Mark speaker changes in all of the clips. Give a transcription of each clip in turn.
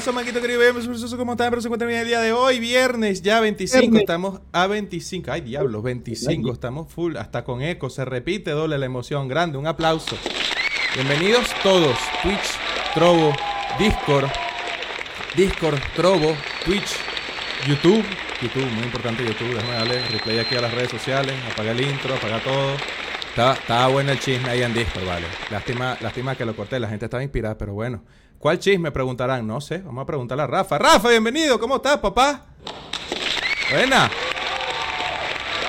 Speaker 1: pasó, Manquito querido? ¿Cómo están? Pero se encuentran bien el día de hoy, viernes, ya 25. Estamos a 25. Ay, diablos, 25. Estamos full, hasta con eco. Se repite, doble la emoción. Grande, un aplauso. Bienvenidos todos. Twitch, Trovo, Discord, Discord, Trovo, Twitch, YouTube. YouTube, muy importante YouTube. Déjame darle replay aquí a las redes sociales. Apaga el intro, apaga todo. Estaba, bueno el chisme ahí en Discord, vale. Lástima, lástima que lo corté, la gente estaba inspirada, pero bueno. ¿Cuál chisme? Preguntarán. No sé, vamos a preguntarle a Rafa. Rafa, bienvenido, ¿cómo estás, papá? Buena.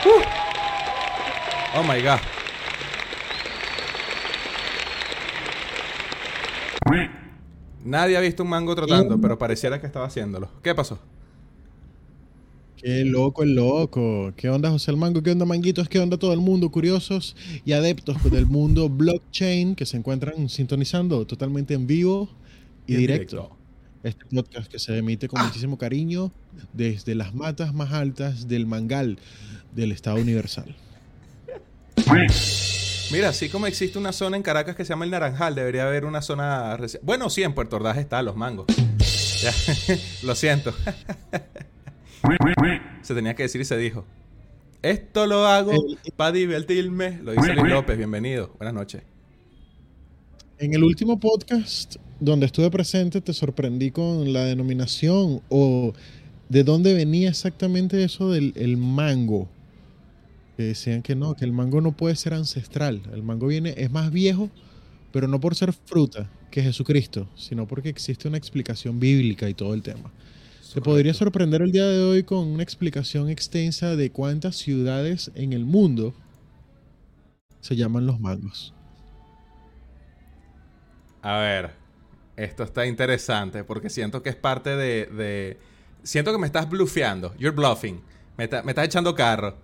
Speaker 1: Uh. Oh my god. Nadie ha visto un mango trotando, pero pareciera que estaba haciéndolo. ¿Qué pasó?
Speaker 2: Qué loco el loco. ¿Qué onda José el Mango? ¿Qué onda Manguitos? ¿Qué onda todo el mundo? Curiosos y adeptos del mundo blockchain que se encuentran sintonizando totalmente en vivo y, directo. Este podcast que se emite con muchísimo cariño desde las matas más altas del Mangal del Estado Universal.
Speaker 1: Mira, así como existe una zona en Caracas que se llama el Naranjal, debería haber una zona... Bueno, sí, en Puerto Ordaz está, los mangos. Lo siento. se tenía que decir y se dijo. Esto lo hago para divertirme. Lo dice Luis López, bienvenido. Buenas noches.
Speaker 2: En el último podcast donde estuve presente te sorprendí con la denominación o de dónde venía exactamente eso del mango. Que decían que no, que el mango no puede ser ancestral. El mango viene, es más viejo, pero no por ser fruta que Jesucristo, sino porque existe una explicación bíblica y todo el tema. Te podría sorprender el día de hoy con una explicación extensa de cuántas ciudades en el mundo se llaman los mangos.
Speaker 1: A ver, esto está interesante porque siento que es parte de... Siento que me estás bluffeando. You're bluffing. Me, estás echando carro.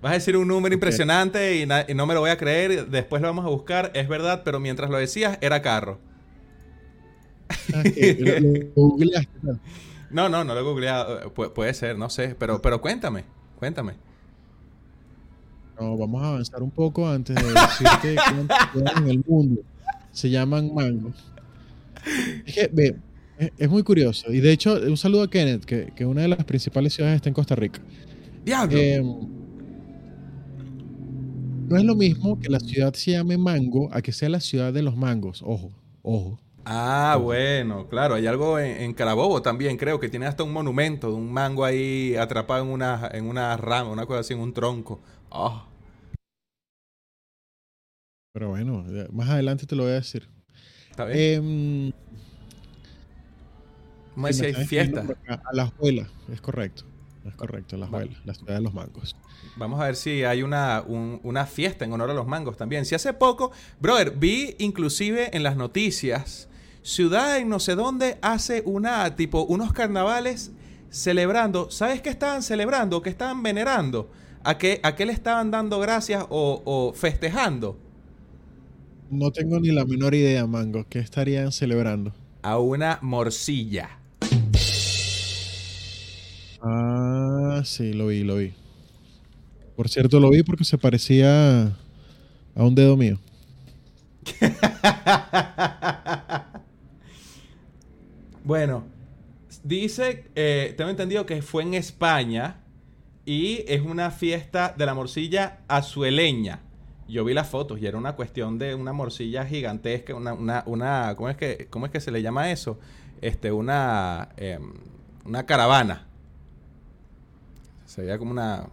Speaker 1: Vas a decir un número impresionante y, no me lo voy a creer. Después lo vamos a buscar. Es verdad, pero mientras lo decías, era carro. Ah, no, no, no lo he googleado. puede ser, no sé. Pero, pero cuéntame, cuéntame.
Speaker 2: No, vamos a avanzar un poco antes de decirte cuántas en el mundo se llaman mangos. Es que, ve, es, muy curioso. Y de hecho, un saludo a Kenneth, que, que una de las principales ciudades está en Costa Rica.
Speaker 1: ¡Diablo! Eh,
Speaker 2: no es lo mismo que la ciudad se llame Mango a que sea la ciudad de los mangos. Ojo, ojo.
Speaker 1: Ah, bueno, claro, hay algo en, Carabobo también, creo que tiene hasta un monumento de un mango ahí atrapado en una, en una rama, una cosa así, en un tronco. Oh.
Speaker 2: Pero bueno, más adelante te lo voy a decir. Está bien.
Speaker 1: Eh, si hay fiesta.
Speaker 2: A la escuela, es correcto. Es correcto, la escuela, la ciudad de los mangos.
Speaker 1: Vamos a ver si hay una, una fiesta en honor a los mangos también. Si hace poco, brother, vi inclusive en las noticias, ciudad en no sé dónde hace una, tipo, unos carnavales celebrando. ¿Sabes qué estaban celebrando? ¿Qué estaban venerando? ¿A qué, a qué le estaban dando gracias o, o festejando?
Speaker 2: No tengo ni la menor idea, Mango. ¿Qué estarían celebrando?
Speaker 1: A una morcilla.
Speaker 2: Ah, sí, lo vi, lo vi. Por cierto, lo vi porque se parecía a un dedo mío.
Speaker 1: bueno, dice, eh, tengo entendido que fue en España y es una fiesta de la morcilla azueleña yo vi las fotos y era una cuestión de una morcilla gigantesca, una, una, una ¿cómo es que, cómo es que se le llama eso? Este, una, em, una caravana. Se veía como una,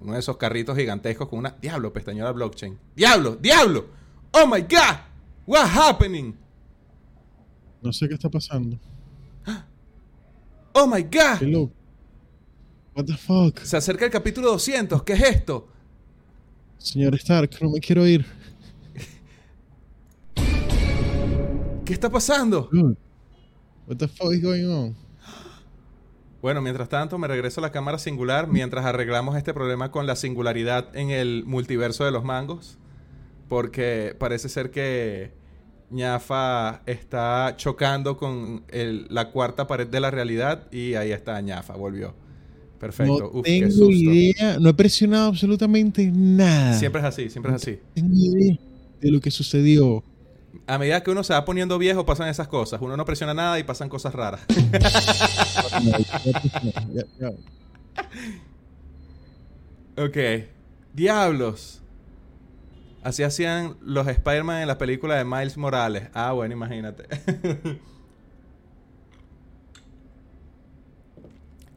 Speaker 1: uno de esos carritos gigantescos con una, diablo, pestañola blockchain. Diablo, diablo. Oh my God. What's happening?
Speaker 2: No sé qué está pasando.
Speaker 1: Oh my God.
Speaker 2: What the fuck?
Speaker 1: Se acerca el capítulo 200. ¿Qué es esto?
Speaker 2: Señor Stark, no me quiero ir.
Speaker 1: ¿Qué está pasando?
Speaker 2: What the fuck is going on?
Speaker 1: Bueno, mientras tanto me regreso a la cámara singular mientras arreglamos este problema con la singularidad en el multiverso de los mangos. Porque parece ser que ñafa está chocando con la cuarta pared de la realidad y ahí está ñafa, volvió. Perfecto.
Speaker 2: No tengo idea, no he presionado absolutamente nada.
Speaker 1: Siempre es así, siempre es así.
Speaker 2: No tengo idea de lo que sucedió.
Speaker 1: A medida que uno se va poniendo viejo, pasan esas cosas. Uno no presiona nada y pasan cosas raras. ok. Diablos. Así hacían los Spider-Man en la película de Miles Morales. Ah, bueno, imagínate.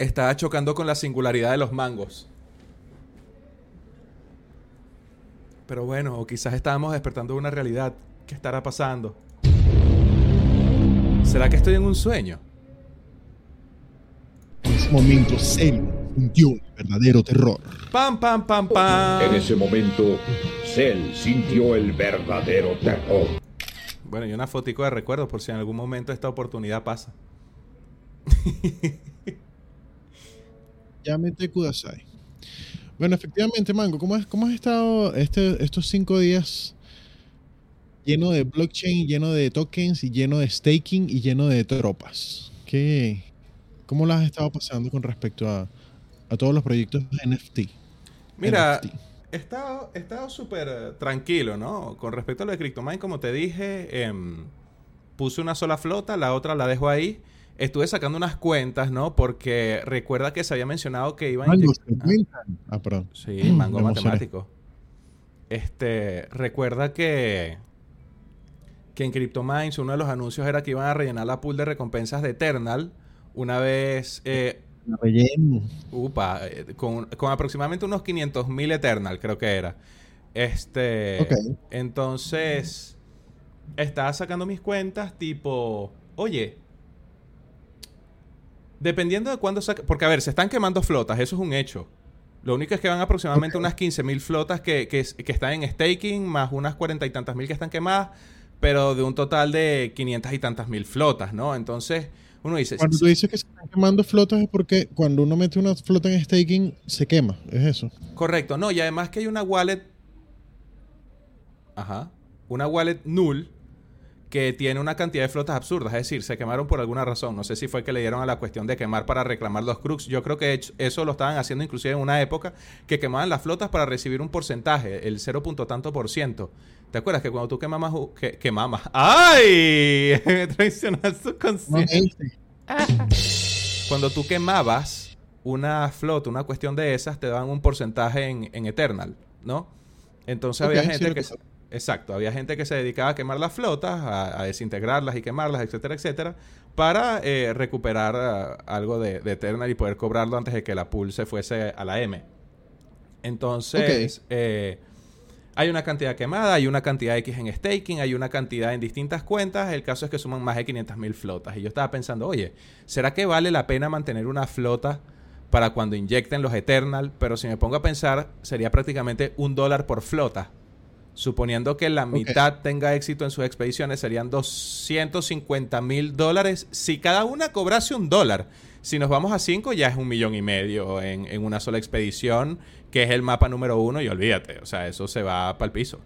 Speaker 1: Estaba chocando con la singularidad de los mangos. Pero bueno, o quizás estábamos despertando de una realidad. ¿Qué estará pasando? ¿Será que estoy en un sueño?
Speaker 2: En ese momento, Cell sintió el verdadero terror.
Speaker 1: ¡Pam, pam, pam, pam!
Speaker 3: En ese momento, Cell sintió el verdadero terror.
Speaker 1: Bueno, y una fotico de recuerdo por si en algún momento esta oportunidad pasa.
Speaker 2: Llámete Kudasai. Bueno, efectivamente, Mango, ¿cómo, has, cómo has estado este, estos cinco días lleno de blockchain, lleno de tokens y lleno de staking y lleno de tropas? ¿Qué, ¿Cómo lo has estado pasando con respecto a, a todos los proyectos de NFT?
Speaker 1: Mira, he estado he estado súper tranquilo, ¿no? Con respecto a lo de CryptoMine, como te dije, em, puse una sola flota, la otra la dejo ahí. Estuve sacando unas cuentas, ¿no? Porque recuerda que se había mencionado que iban a
Speaker 2: Ah, perdón.
Speaker 1: Sí, mango matemático. Este, recuerda que que en CryptoMines uno de los anuncios era que iban a rellenar la pool de recompensas de Eternal una vez eh,
Speaker 2: Relleno.
Speaker 1: Upa, eh, con, con aproximadamente unos 500 mil Eternal, creo que era. Este.
Speaker 2: Ok.
Speaker 1: Entonces, estaba sacando mis cuentas, tipo, oye, dependiendo de cuándo saque. Porque, a ver, se están quemando flotas, eso es un hecho. Lo único es que van aproximadamente unas 15 mil flotas que, que, que están en staking, más unas cuarenta y tantas mil que están quemadas, pero de un total de 500 y tantas mil flotas, ¿no? Entonces, uno dice.
Speaker 2: Cuando tú dices que se están quemando flotas es porque cuando uno mete una flota en staking se quema, es eso.
Speaker 1: Correcto, no, y además que hay una wallet. Ajá. Una wallet null que tiene una cantidad de flotas absurdas. Es decir, se quemaron por alguna razón. No sé si fue que le dieron a la cuestión de quemar para reclamar los crux. Yo creo que eso lo estaban haciendo inclusive en una época que quemaban las flotas para recibir un porcentaje, el 0. punto tanto por ciento. ¿Te acuerdas que cuando tú quemabas... u- Que, quemabas? ¡Ay! Me traicionas conciencia.
Speaker 2: este,
Speaker 1: Cuando tú quemabas una flota, una cuestión de esas, te daban un porcentaje en, en Eternal, ¿no? Entonces había gente que... Exacto, había gente que se dedicaba a quemar las flotas, a, a desintegrarlas y quemarlas, etcétera, etcétera, para eh, recuperar ah, algo de, de Eternal y poder cobrarlo antes de que la pool se fuese a la M. Entonces, eh, hay una cantidad quemada, hay una cantidad X en staking, hay una cantidad en distintas cuentas. El caso es que suman más de 500 mil flotas. Y yo estaba pensando, oye, ¿será que vale la pena mantener una flota para cuando inyecten los Eternal? Pero si me pongo a pensar, sería prácticamente un dólar por flota. Suponiendo que la mitad tenga éxito en sus expediciones, serían 250 mil dólares si cada una cobrase un dólar. Si nos vamos a 5, ya es un millón y medio en, en una sola expedición, que es el mapa número uno, y olvídate, o sea, eso se va para el piso.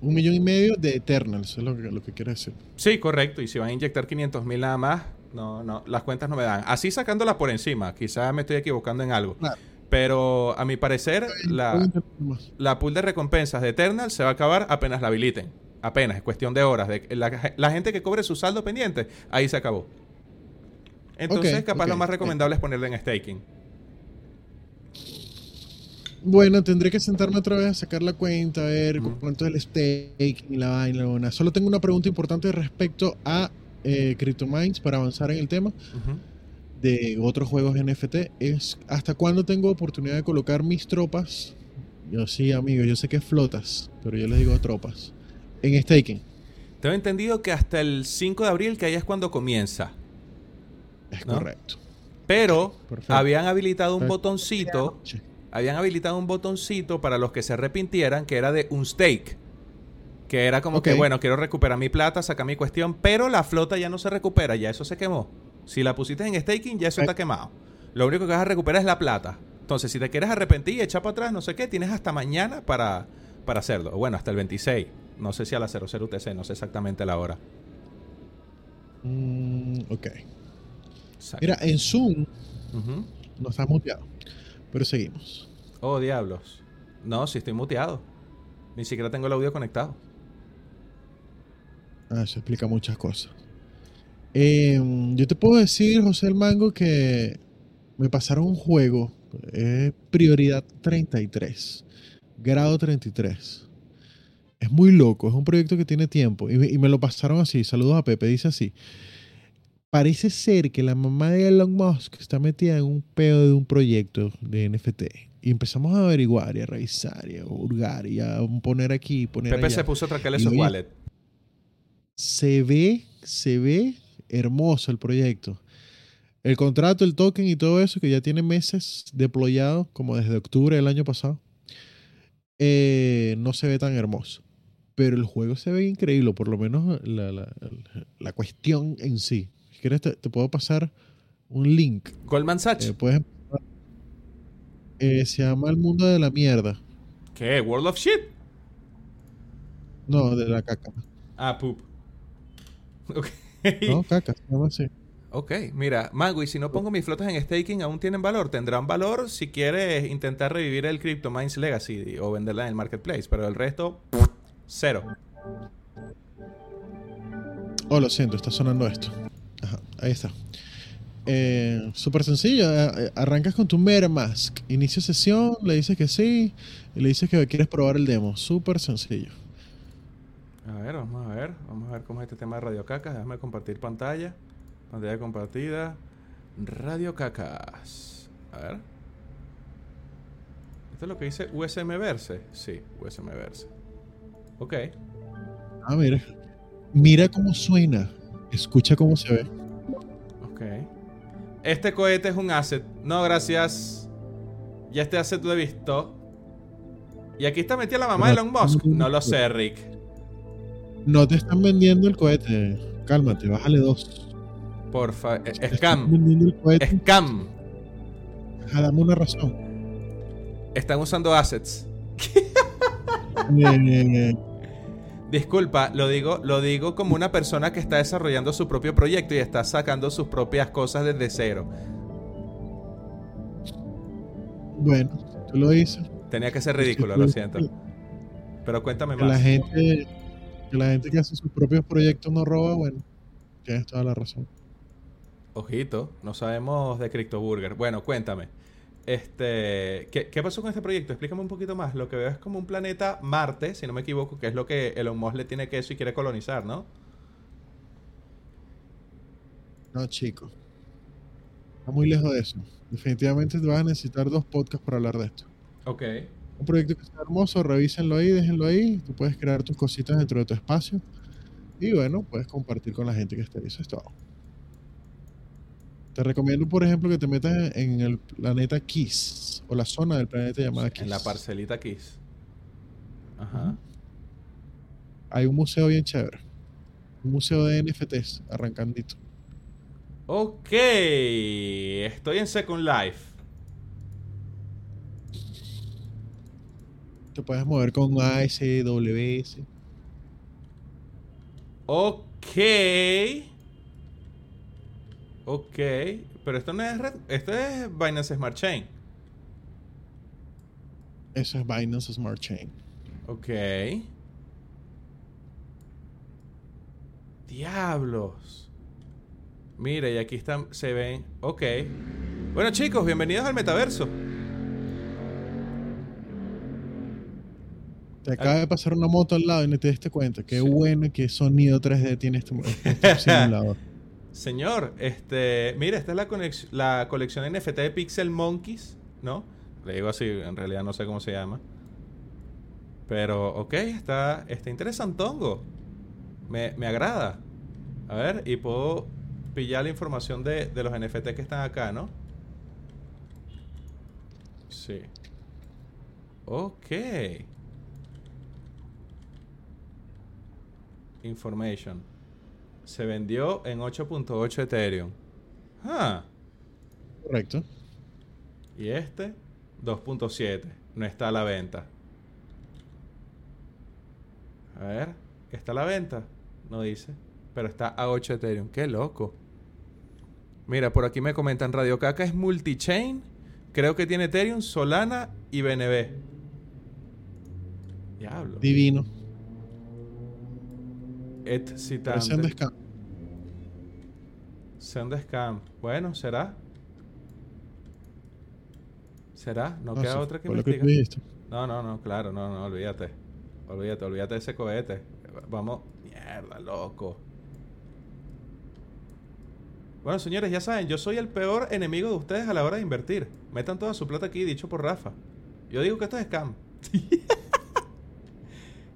Speaker 2: un millón y medio de Eternals, es lo que, lo que quiere decir.
Speaker 1: Sí, correcto, y si van a inyectar 500 mil nada más, no, no, las cuentas no me dan. Así sacándolas por encima, quizás me estoy equivocando en algo.
Speaker 2: Claro.
Speaker 1: Pero a mi parecer, la, la pool de recompensas de Eternal se va a acabar apenas la habiliten. Apenas, es cuestión de horas. De, la, la gente que cobre su saldo pendiente, ahí se acabó. Entonces, capaz lo más recomendable es ponerle en staking.
Speaker 2: Bueno, tendré que sentarme otra vez a sacar la cuenta, a ver
Speaker 1: Ujú.
Speaker 2: cuánto es el staking y la vaina. Solo tengo una pregunta importante respecto a eh, CryptoMines para avanzar en el tema
Speaker 1: Ujú.
Speaker 2: De otros juegos NFT. Es hasta cuándo tengo oportunidad de colocar mis tropas. Yo sí, amigos, yo sé que es flotas, pero yo les digo tropas. En staking.
Speaker 1: Tengo entendido que hasta el 5 de abril, que ahí es cuando comienza.
Speaker 2: Es
Speaker 1: ¿No?
Speaker 2: correcto.
Speaker 1: Pero
Speaker 2: Perfecto.
Speaker 1: habían habilitado un
Speaker 2: Perfecto.
Speaker 1: botoncito habían habilitado un botoncito para los que se arrepintieran que era de un stake. Que era como que, bueno, quiero recuperar mi plata, sacar mi cuestión, pero la flota ya no se recupera, ya eso se quemó. Si la pusiste en staking, ya eso está quemado. Lo único que vas a recuperar es la plata. Entonces, si te quieres arrepentir y echar para atrás, no sé qué, tienes hasta mañana para, para hacerlo. Bueno, hasta el 26. No sé si a las 00 UTC, no sé exactamente la hora.
Speaker 2: Mm, ok.
Speaker 1: Exacto.
Speaker 2: Mira, en Zoom no está muteado, pero seguimos.
Speaker 1: Oh, diablos. No, si estoy muteado. Ni siquiera tengo el audio conectado.
Speaker 2: Ah, eso explica muchas cosas. Em, yo te puedo decir, José el Mango, que me pasaron un juego, eh, prioridad 33, grado 33. Es muy loco, es un proyecto que tiene tiempo. Y, me- y me lo pasaron así, saludos a Pepe, dice así. Parece ser que la mamá de Elon Musk está metida en un pedo de un proyecto de NFT. Y empezamos a averiguar y a revisar y a hurgar y a poner aquí, poner
Speaker 1: Pepe
Speaker 2: allá
Speaker 1: se puso a su
Speaker 2: oye-
Speaker 1: wallet.
Speaker 2: se ve, se ve hermoso el proyecto. El contrato, el token y todo eso, que ya tiene meses deployado, como desde octubre del año pasado, eh, no se ve tan hermoso. Pero el juego se ve increíble, por lo menos la, la- la cuestión en sí. Si quieres, te, te puedo pasar un link.
Speaker 1: Goldman Sachs.
Speaker 2: Eh, puedes eh, se llama El Mundo de la Mierda.
Speaker 1: ¿Qué? ¿World of Shit?
Speaker 2: No, de la caca.
Speaker 1: Ah, poop. Ok.
Speaker 2: No, caca, llama así.
Speaker 1: Ok, mira, Mango, y si no pongo mis flotas en staking, ¿aún tienen valor? Tendrán valor si quieres intentar revivir el CryptoMines Legacy o venderla en el marketplace, pero el resto, cero.
Speaker 2: Oh, lo siento, está sonando esto. Ajá, ahí está. Eh, Súper sencillo. eh, eh, Arrancas con tu MetaMask. Inicia sesión, le dices que sí y le dices que quieres probar el demo. Súper sencillo.
Speaker 1: A ver, vamos a ver, vamos a ver cómo es este tema de Radio Cacas. Déjame compartir pantalla. Pantalla compartida. Radio Cacas. A ver. ¿Esto es lo que dice USM Verse? Sí, USM Verse. Ok.
Speaker 2: Ah, mira. Mira cómo suena. Escucha cómo se ve.
Speaker 1: Ok. Este cohete es un asset. No, gracias. Ya este asset lo he visto. Y aquí está metida la mamá de Elon Musk. No lo sé, Rick.
Speaker 2: No te están vendiendo el cohete. Cálmate, bájale dos.
Speaker 1: Porfa.
Speaker 2: están
Speaker 1: Scam.
Speaker 2: vendiendo el cohete.
Speaker 1: Scam.
Speaker 2: Ajá, dame una razón.
Speaker 1: Están usando assets.
Speaker 2: Eh,
Speaker 1: Disculpa, lo digo, lo digo como una persona que está desarrollando su propio proyecto y está sacando sus propias cosas desde cero.
Speaker 2: bueno, tú lo dices.
Speaker 1: Tenía que ser ridículo, lo siento. Pero cuéntame
Speaker 2: Que la
Speaker 1: más.
Speaker 2: gente, que la gente que hace sus propios proyectos no roba, bueno, tienes toda la razón.
Speaker 1: Ojito, no sabemos de CryptoBurger. Bueno, cuéntame. Este, ¿qué, qué pasó con este proyecto? Explícame un poquito más. Lo que veo es como un planeta Marte, si no me equivoco, que es lo que Elon Musk le tiene queso y quiere colonizar, ¿no?
Speaker 2: No, chico. Está muy lejos de eso. Definitivamente te vas a necesitar dos podcasts para hablar de esto.
Speaker 1: Ok.
Speaker 2: Un proyecto que sea hermoso, revísenlo ahí, déjenlo ahí. Tú puedes crear tus cositas dentro de tu espacio. Y bueno, puedes compartir con la gente que esté ahí. Eso es todo. Te recomiendo, por ejemplo, que te metas en el planeta Kiss o la zona del planeta llamada Kiss.
Speaker 1: En la parcelita Kiss. Ajá.
Speaker 2: Hay un museo bien chévere. Un museo de NFTs, arrancandito.
Speaker 1: Ok. Estoy en Second Life.
Speaker 2: Te puedes mover con ASWS.
Speaker 1: Ok. Ok. Pero esto no es red. Esto es Binance Smart Chain.
Speaker 2: Eso es Binance Smart Chain.
Speaker 1: Ok. Diablos. Mira, y aquí están, se ven. Ok. Bueno, chicos, bienvenidos al metaverso.
Speaker 2: Te acaba de pasar una moto al lado y no te diste cuenta. Qué bueno que sonido 3D tiene este, este simulador.
Speaker 1: Señor, este. Mira, esta es la, conex- la colección NFT de Pixel Monkeys, ¿no? Le digo así, en realidad no sé cómo se llama. Pero, ok, está, está interesantongo. Me, me agrada. A ver, y puedo pillar la información de, de los NFT que están acá, ¿no? Sí. Ok. Information. Se vendió en 8.8 Ethereum. Ah.
Speaker 2: Correcto.
Speaker 1: Y este, 2.7. No está a la venta. A ver, ¿está a la venta? No dice. Pero está a 8 Ethereum. Qué loco. Mira, por aquí me comentan Radio Caca es multichain. Creo que tiene Ethereum, Solana y BNB. Diablo.
Speaker 2: Divino.
Speaker 1: Excitante.
Speaker 2: Send Scam.
Speaker 1: Send Scam. Bueno, ¿será? ¿Será? No,
Speaker 2: No
Speaker 1: queda otra que investigar. No, no, no, claro, no, no, olvídate. Olvídate, olvídate de ese cohete. Vamos, mierda, loco. Bueno, señores, ya saben, yo soy el peor enemigo de ustedes a la hora de invertir. Metan toda su plata aquí, dicho por Rafa. Yo digo que esto es scam.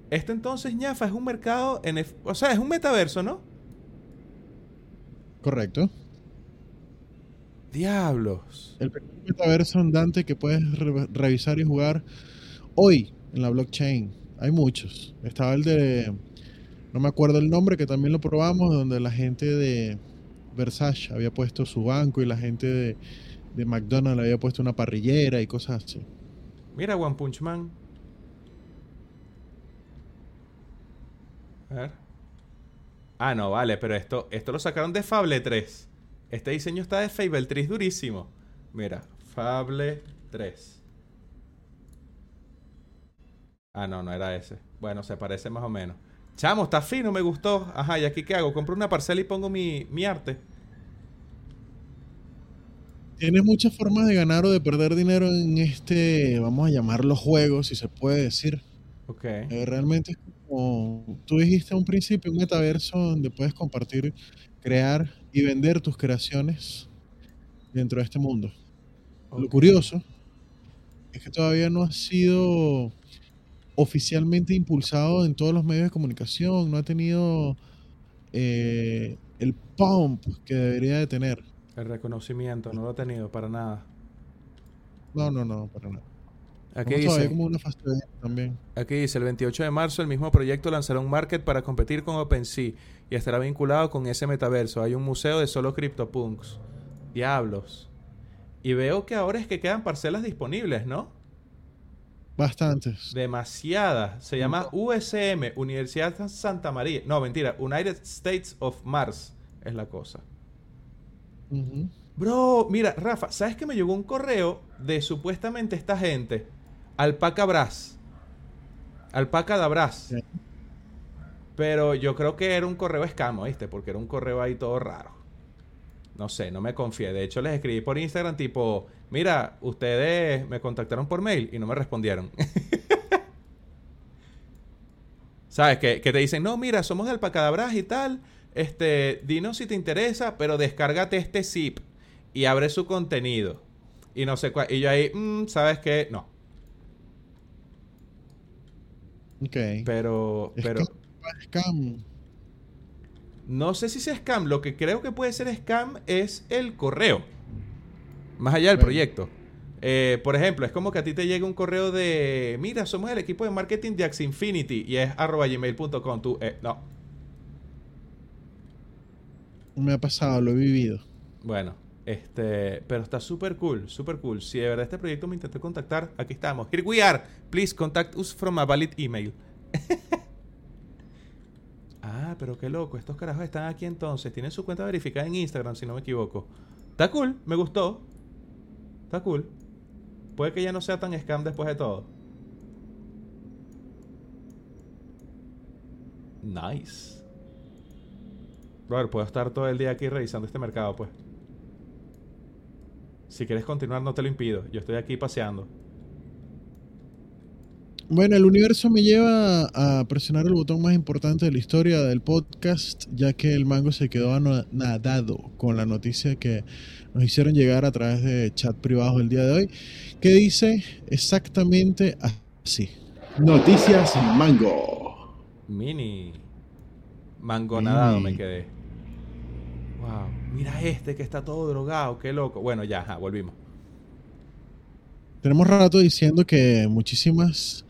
Speaker 1: Esto entonces, ñafa, es un mercado, en o sea, es un metaverso, ¿no?
Speaker 2: Correcto.
Speaker 1: Diablos.
Speaker 2: El pequeño metaverso andante que puedes re- revisar y jugar hoy en la blockchain. Hay muchos. Estaba el de. No me acuerdo el nombre, que también lo probamos, donde la gente de Versace había puesto su banco y la gente de, de McDonald's había puesto una parrillera y cosas así.
Speaker 1: Mira, One Punch Man. A ver. Ah, no, vale, pero esto, esto lo sacaron de Fable 3. Este diseño está de Fable 3 durísimo. Mira, Fable 3. Ah, no, no era ese. Bueno, se parece más o menos. Chamo, está fino, me gustó. Ajá, ¿y aquí qué hago? Compro una parcela y pongo mi, mi arte.
Speaker 2: Tienes muchas formas de ganar o de perder dinero en este, vamos a llamarlo juego, si se puede decir.
Speaker 1: Ok.
Speaker 2: Eh, realmente como tú dijiste a un principio, un metaverso donde puedes compartir, crear y vender tus creaciones dentro de este mundo. Lo curioso es que todavía no ha sido oficialmente impulsado en todos los medios de comunicación, no ha tenido eh, el pump que debería de tener.
Speaker 1: El reconocimiento, no lo he tenido para nada.
Speaker 2: No, no, no, para nada.
Speaker 1: Aquí dice,
Speaker 2: como una fase de- también.
Speaker 1: Aquí dice, el 28 de marzo el mismo proyecto lanzará un market para competir con OpenSea y estará vinculado con ese metaverso. Hay un museo de solo CryptoPunks. Diablos. Y veo que ahora es que quedan parcelas disponibles, ¿no?
Speaker 2: Bastantes.
Speaker 1: Demasiadas. Se llama USM, Universidad Santa María. No, mentira, United States of Mars es la cosa. Bro, mira, Rafa, ¿sabes que me llegó un correo de supuestamente esta gente? Alpaca Bras. Alpaca da.
Speaker 2: Sí.
Speaker 1: Pero yo creo que era un correo scam, ¿viste? Porque era un correo ahí todo raro. No sé, no me confié. De hecho, les escribí por Instagram tipo, mira, ustedes me contactaron por mail y no me respondieron. ¿Sabes? Que, que te dicen, no, mira, somos de Alpacadabras y tal. Este, dinos si te interesa, pero descárgate este zip y abre su contenido. Y no sé cuál. Y yo ahí, "Mm, ¿sabes qué? No.
Speaker 2: Ok.
Speaker 1: Pero, pero.
Speaker 2: Scam.
Speaker 1: No sé si es scam. Lo que creo que puede ser scam es el correo. Más allá del
Speaker 2: Bueno.
Speaker 1: proyecto. Eh, por ejemplo, es como que a ti te llega un correo de, mira, somos el equipo de marketing de Axinfinity y es arroba gmail.com. Tú, eh, no.
Speaker 2: Me ha pasado, lo he vivido.
Speaker 1: Bueno, este, pero está súper cool, súper cool. Si de verdad este proyecto me intentó contactar, aquí estamos. Here we are. Please contact us from a valid email. ah, pero qué loco. Estos carajos están aquí entonces. Tienen su cuenta verificada en Instagram, si no me equivoco. Está cool, me gustó. Está cool. Puede que ya no sea tan scam después de todo. Nice. Brother, puedo estar todo el día aquí revisando este mercado, pues. Si quieres continuar, no te lo impido. Yo estoy aquí paseando.
Speaker 2: Bueno, el universo me lleva a presionar el botón más importante de la historia del podcast, ya que el mango se quedó anodado con la noticia que nos hicieron llegar a través de chat privado el día de hoy, que dice exactamente así.
Speaker 3: Noticias Mango.
Speaker 1: Mini. Mangonadado
Speaker 2: Mini.
Speaker 1: me quedé. Wow. Mira este que está todo drogado. Qué loco. Bueno, ya, volvimos.
Speaker 2: Tenemos rato diciendo que muchísimas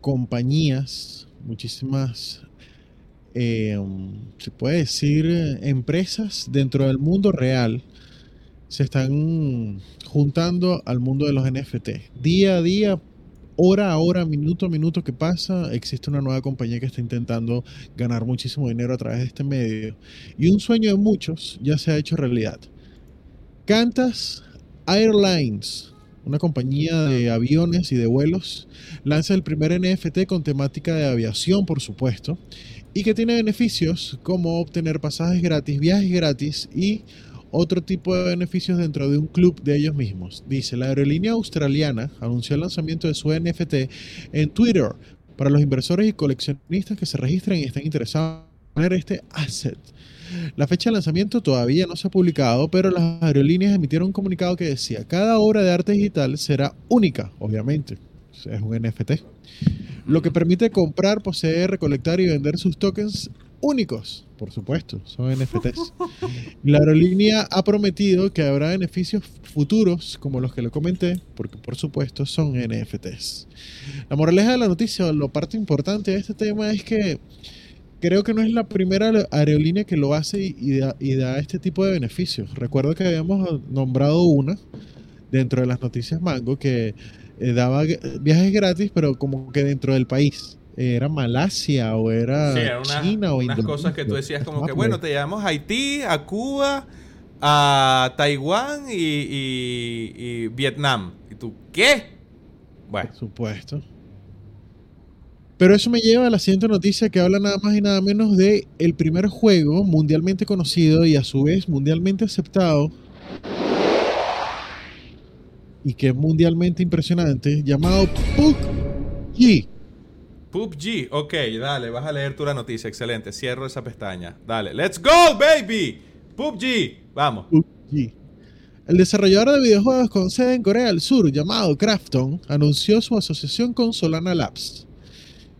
Speaker 2: compañías, muchísimas, eh, se puede decir, empresas dentro del mundo real se están juntando al mundo de los NFT. Día a día, hora a hora, minuto a minuto que pasa, existe una nueva compañía que está intentando ganar muchísimo dinero a través de este medio. Y un sueño de muchos ya se ha hecho realidad. Cantas Airlines, una compañía de aviones y de vuelos, lanza el primer NFT con temática de aviación, por supuesto, y que tiene beneficios como obtener pasajes gratis, viajes gratis y otro tipo de beneficios dentro de un club de ellos mismos. Dice, la aerolínea australiana anunció el lanzamiento de su NFT en Twitter para los inversores y coleccionistas que se registren y estén interesados en tener este asset. La fecha de lanzamiento todavía no se ha publicado, pero las aerolíneas emitieron un comunicado que decía, cada obra de arte digital será única, obviamente. Es un NFT. Lo que permite comprar, poseer, recolectar y vender sus tokens únicos, por supuesto, son NFTs. La aerolínea ha prometido que habrá beneficios futuros como los que le comenté, porque por supuesto son NFTs. La moraleja de la noticia, lo parte importante de este tema es que creo que no es la primera aerolínea que lo hace y, da, y da este tipo de beneficios. Recuerdo que habíamos nombrado una dentro de las noticias Mango que eh, daba viajes gratis, pero como que dentro del país era Malasia o era, China o
Speaker 1: unas cosas que tú decías como que, bueno, te llevamos a Haití, a Cuba, a Taiwán y, Vietnam. ¿Y tú qué?
Speaker 2: Bueno. Por supuesto. Pero eso me lleva a la siguiente noticia que habla nada más y nada menos de el primer juego mundialmente conocido y a su vez mundialmente aceptado y que es mundialmente impresionante llamado PUBG.
Speaker 1: PUBG, ok, dale, vas a leer tú la noticia, excelente. Cierro esa pestaña. Dale, let's go, baby. PUBG, vamos. PUBG.
Speaker 2: El desarrollador de videojuegos con sede en Corea del Sur, llamado Krafton, anunció su asociación con Solana Labs.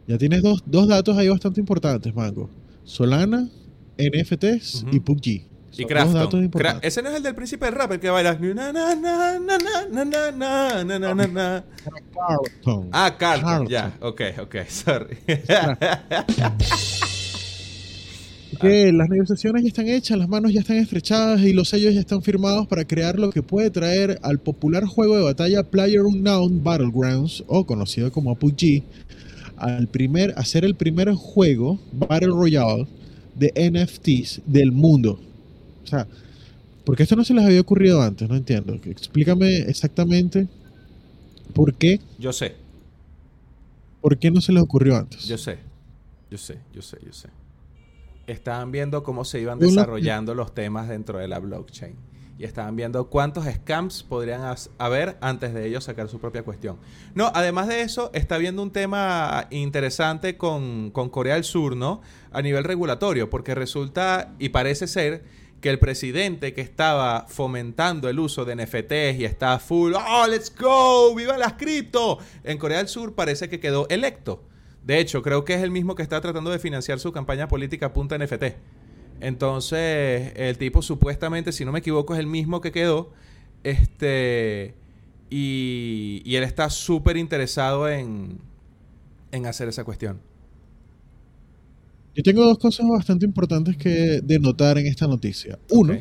Speaker 2: Ya tienes dos, datos ahí bastante importantes, Mango. Solana, NFTs y PUBG.
Speaker 1: Y Krafton. Ese no es el del príncipe del rap, el que baila. Ah, Carlton. Ya, ok, ok, sorry.
Speaker 2: que las negociaciones ya están hechas, las manos ya están estrechadas y los sellos ya están firmados para crear lo que puede traer al popular juego de batalla PlayerUnknown Battlegrounds, o conocido como PUBG, al primer, hacer el primer juego Battle Royale de NFTs del mundo. O sea, porque esto no se les había ocurrido antes, no entiendo. Explícame exactamente por qué.
Speaker 1: Yo sé.
Speaker 2: ¿Por qué no se les ocurrió antes?
Speaker 1: Yo sé. Yo sé, yo sé, yo sé. Estaban viendo cómo se iban desarrollando los temas dentro de la blockchain. Y estaban viendo cuántos scams podrían haber antes de ellos sacar su propia cuestión. No, además de eso, está viendo un tema interesante con, con Corea del Sur, ¿no? A nivel regulatorio, porque resulta y parece ser que el presidente que estaba fomentando el uso de NFTs y está full, oh, let's go, viva las cripto, en Corea del Sur parece que quedó electo. De hecho, creo que es el mismo que está tratando de financiar su campaña política punta NFT. Entonces, el tipo supuestamente, si no me equivoco, es el mismo que quedó. Este. Y, y él está súper interesado en, en hacer esa cuestión.
Speaker 2: Yo tengo dos cosas bastante importantes que denotar en esta noticia. Uno,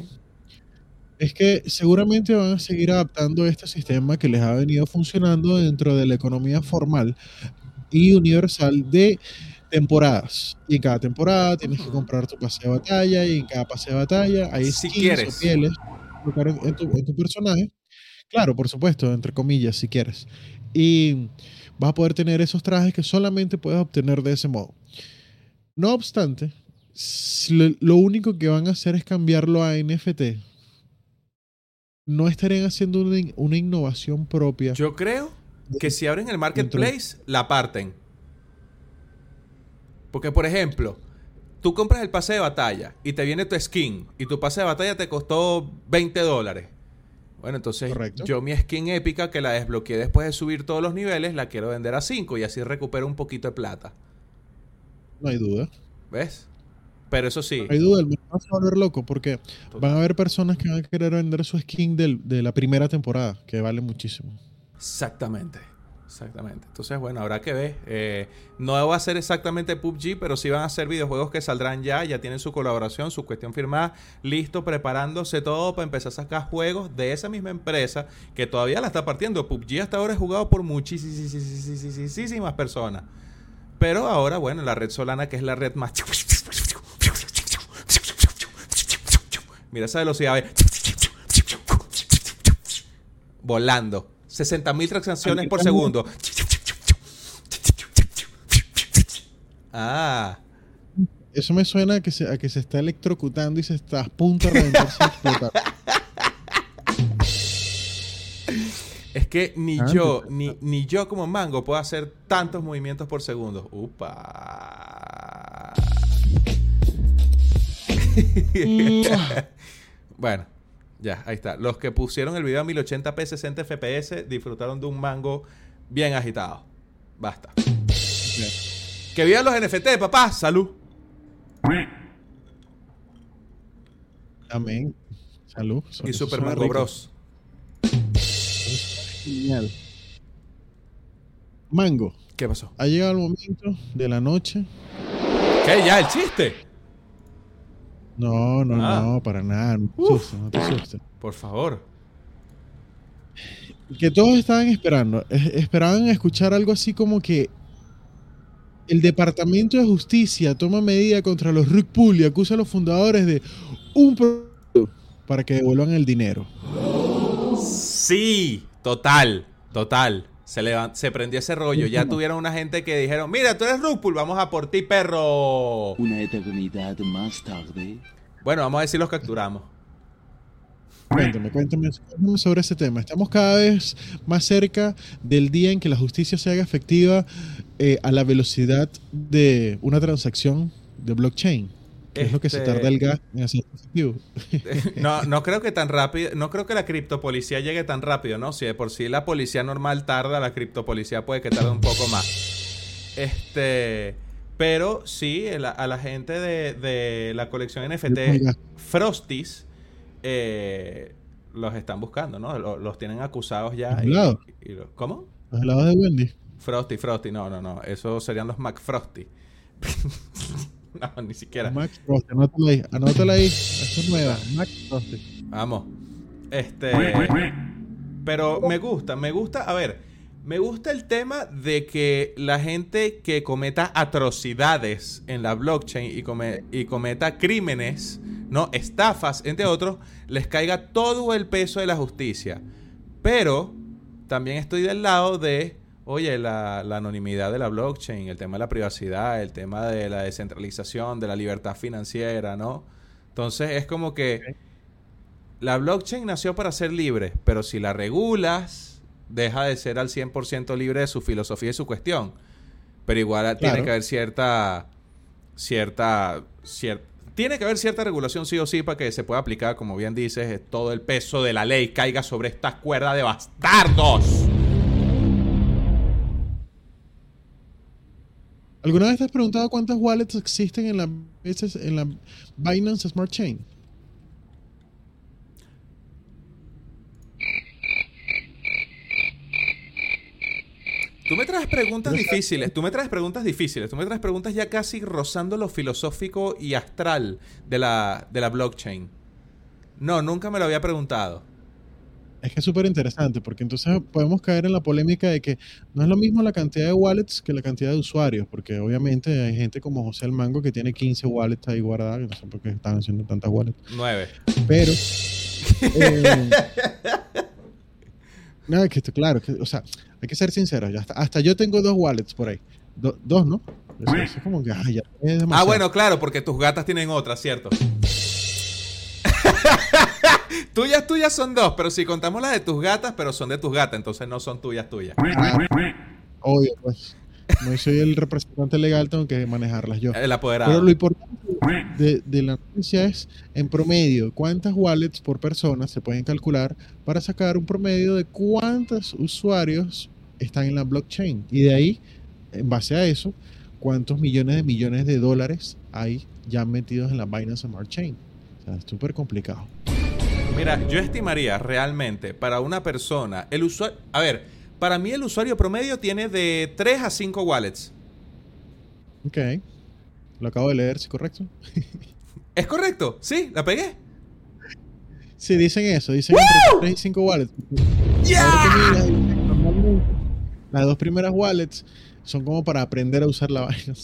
Speaker 2: es que seguramente van a seguir adaptando este sistema que les ha venido funcionando dentro de la economía formal y universal de temporadas. Y en cada temporada tienes que comprar tu pase de batalla y en cada pase de batalla hay
Speaker 1: si quieres.
Speaker 2: o pieles en tu, en tu personaje. Claro, por supuesto, entre comillas, si quieres. Y vas a poder tener esos trajes que solamente puedes obtener de ese modo. No obstante, lo único que van a hacer es cambiarlo a NFT. No estarían haciendo una, innovación propia.
Speaker 1: Yo creo que si abren el marketplace, la parten. Porque, por ejemplo, tú compras el pase de batalla y te viene tu skin y tu pase de batalla te costó 20 dólares. Bueno, entonces yo mi skin épica que la desbloqueé después de subir todos los niveles, la quiero vender a 5 y así recupero un poquito de plata.
Speaker 2: No hay duda.
Speaker 1: ¿Ves? Pero eso sí.
Speaker 2: No hay duda, el mercado se va a volver loco porque van a haber personas que van a querer vender su skin de la primera temporada, que vale muchísimo.
Speaker 1: Exactamente. Exactamente. Entonces, bueno, habrá que ver. Eh, no va a ser exactamente PUBG, pero sí van a ser videojuegos que saldrán ya. Ya tienen su colaboración, su cuestión firmada, listo, preparándose todo para empezar a sacar juegos de esa misma empresa que todavía la está partiendo. PUBG hasta ahora es jugado por muchísimas personas. Pero ahora, bueno, la red Solana, que es la red más... Mira esa velocidad, Volando. 60.000 transacciones por segundo. Ah.
Speaker 2: Eso me suena a que se, a que se está electrocutando y se está a punto de reventarse explotar.
Speaker 1: Es que ni
Speaker 2: Ah,
Speaker 1: yo, ni, ni yo como mango puedo hacer tantos movimientos por segundo. Upa. bueno, ya, ahí está. Los que pusieron el video a 1080p 60 fps disfrutaron de un mango bien agitado. Basta. Que vivan los NFT, papá. Salud.
Speaker 2: Amén. Salud.
Speaker 1: Y Super Mango
Speaker 2: rico.
Speaker 1: Bros.
Speaker 2: Mango,
Speaker 1: ¿Qué pasó?
Speaker 2: ha llegado el momento de la noche.
Speaker 1: ¿Qué? ¿Ya el chiste?
Speaker 2: No, no,
Speaker 1: Ah.
Speaker 2: no, para nada. No te asustes, no te asustes.
Speaker 1: Por favor.
Speaker 2: Que todos estaban esperando. es- Esperaban escuchar algo así como que el Departamento de Justicia toma medida contra los Rick Pool y acusa a los fundadores de un pro- para que devuelvan el dinero.
Speaker 1: Sí, total, total. Se, levan- se prendió ese rollo. Ya tuvieron una gente que dijeron, mira, tú eres Rupul, vamos a por ti, perro.
Speaker 4: Una eternidad más tarde.
Speaker 1: Bueno, vamos a decir los capturamos.
Speaker 2: Cuéntame, cuéntame, cuéntame sobre ese tema. Estamos cada vez más cerca del día en que la justicia se haga efectiva eh, a la velocidad de una transacción de blockchain. Es lo que se
Speaker 1: Este-
Speaker 2: tarda el gas en hacer.
Speaker 1: No, no creo que tan rápido, no creo que la criptopolicía llegue tan rápido, ¿no? Si de por sí la policía normal tarda, la criptopolicía puede que tarde un poco más. Este, pero sí, a la gente de, de la colección NFT,
Speaker 2: Oiga.
Speaker 1: Frosties, eh, los están buscando, ¿no? Los, los tienen acusados ya.
Speaker 2: ¿Los
Speaker 1: y- y ¿Cómo?
Speaker 2: Los helados de Wendy.
Speaker 1: Frosty, Frosty, no, no, no. Esos serían los McFrosty. no, ni siquiera.
Speaker 2: Max Frost, anótalo ahí, anótalo ahí. Es nueva. Max Frost.
Speaker 1: Vamos. Este. Pero me gusta, me gusta. A ver, me gusta el tema de que la gente que cometa atrocidades en la blockchain y, come- y cometa crímenes, ¿no? Estafas, entre otros, les caiga todo el peso de la justicia. Pero también estoy del lado de, oye, la, la anonimidad de la blockchain, el tema de la privacidad, el tema de la descentralización, de la libertad financiera, ¿no? Entonces es como que la blockchain nació para ser libre, pero si la regulas, deja de ser al 100% libre de su filosofía y su cuestión. Pero igual tiene que haber cierta, cierta, cier- tiene que haber cierta regulación sí o sí para que se pueda aplicar, como bien dices, eh, todo el peso de la ley caiga sobre esta cuerda de bastardos.
Speaker 2: ¿Alguna vez te has preguntado cuántas wallets existen en la, en la Binance Smart Chain?
Speaker 1: Tú me traes preguntas difíciles, tú me traes preguntas difíciles, tú me traes preguntas ya casi rozando lo filosófico y astral de la, de la blockchain. No, nunca me lo había preguntado.
Speaker 2: Es que es súper interesante porque entonces podemos caer en la polémica de que no es lo mismo la cantidad de wallets que la cantidad de usuarios, porque obviamente hay gente como José el Mango que tiene 15 wallets ahí guardadas, que no sé por qué están haciendo tantas wallets,
Speaker 1: Nueve.
Speaker 2: pero... eh, nada, que esto, claro, que, o sea, hay que ser sinceros, ya hasta, hasta yo tengo dos wallets por ahí, Do- dos, ¿no? Eso, eso es como que, ay, ya es demasiado.
Speaker 1: Ah, bueno, claro, porque tus gatas tienen otra, ¿cierto? tuyas, tuyas son dos, pero si contamos las de tus gatas, pero son de tus gatas, entonces no son tuyas, tuyas.
Speaker 2: Ah, obvio, pues. Yo soy el representante legal, tengo que manejarlas yo.
Speaker 1: El
Speaker 2: Pero
Speaker 1: apoderado.
Speaker 2: lo importante de, de la noticia es, en promedio, cuántas wallets por persona se pueden calcular para sacar un promedio de cuántos usuarios están en la blockchain. Y de ahí, en base a eso, cuántos millones de millones de dólares hay ya metidos en la Binance Smart Chain. O sea, es súper complicado.
Speaker 1: Mira, yo estimaría realmente para una persona, el usuario... A ver, para mí el usuario promedio tiene de 3 a 5 wallets.
Speaker 2: Ok. Lo acabo de leer, ¿sí correcto?
Speaker 1: ¿Es correcto? ¿Sí? ¿La pegué?
Speaker 2: Sí, dicen eso, dicen entre 3 y 5 wallets. Normalmente, Las dos primeras wallets son como para aprender a usar la Chain.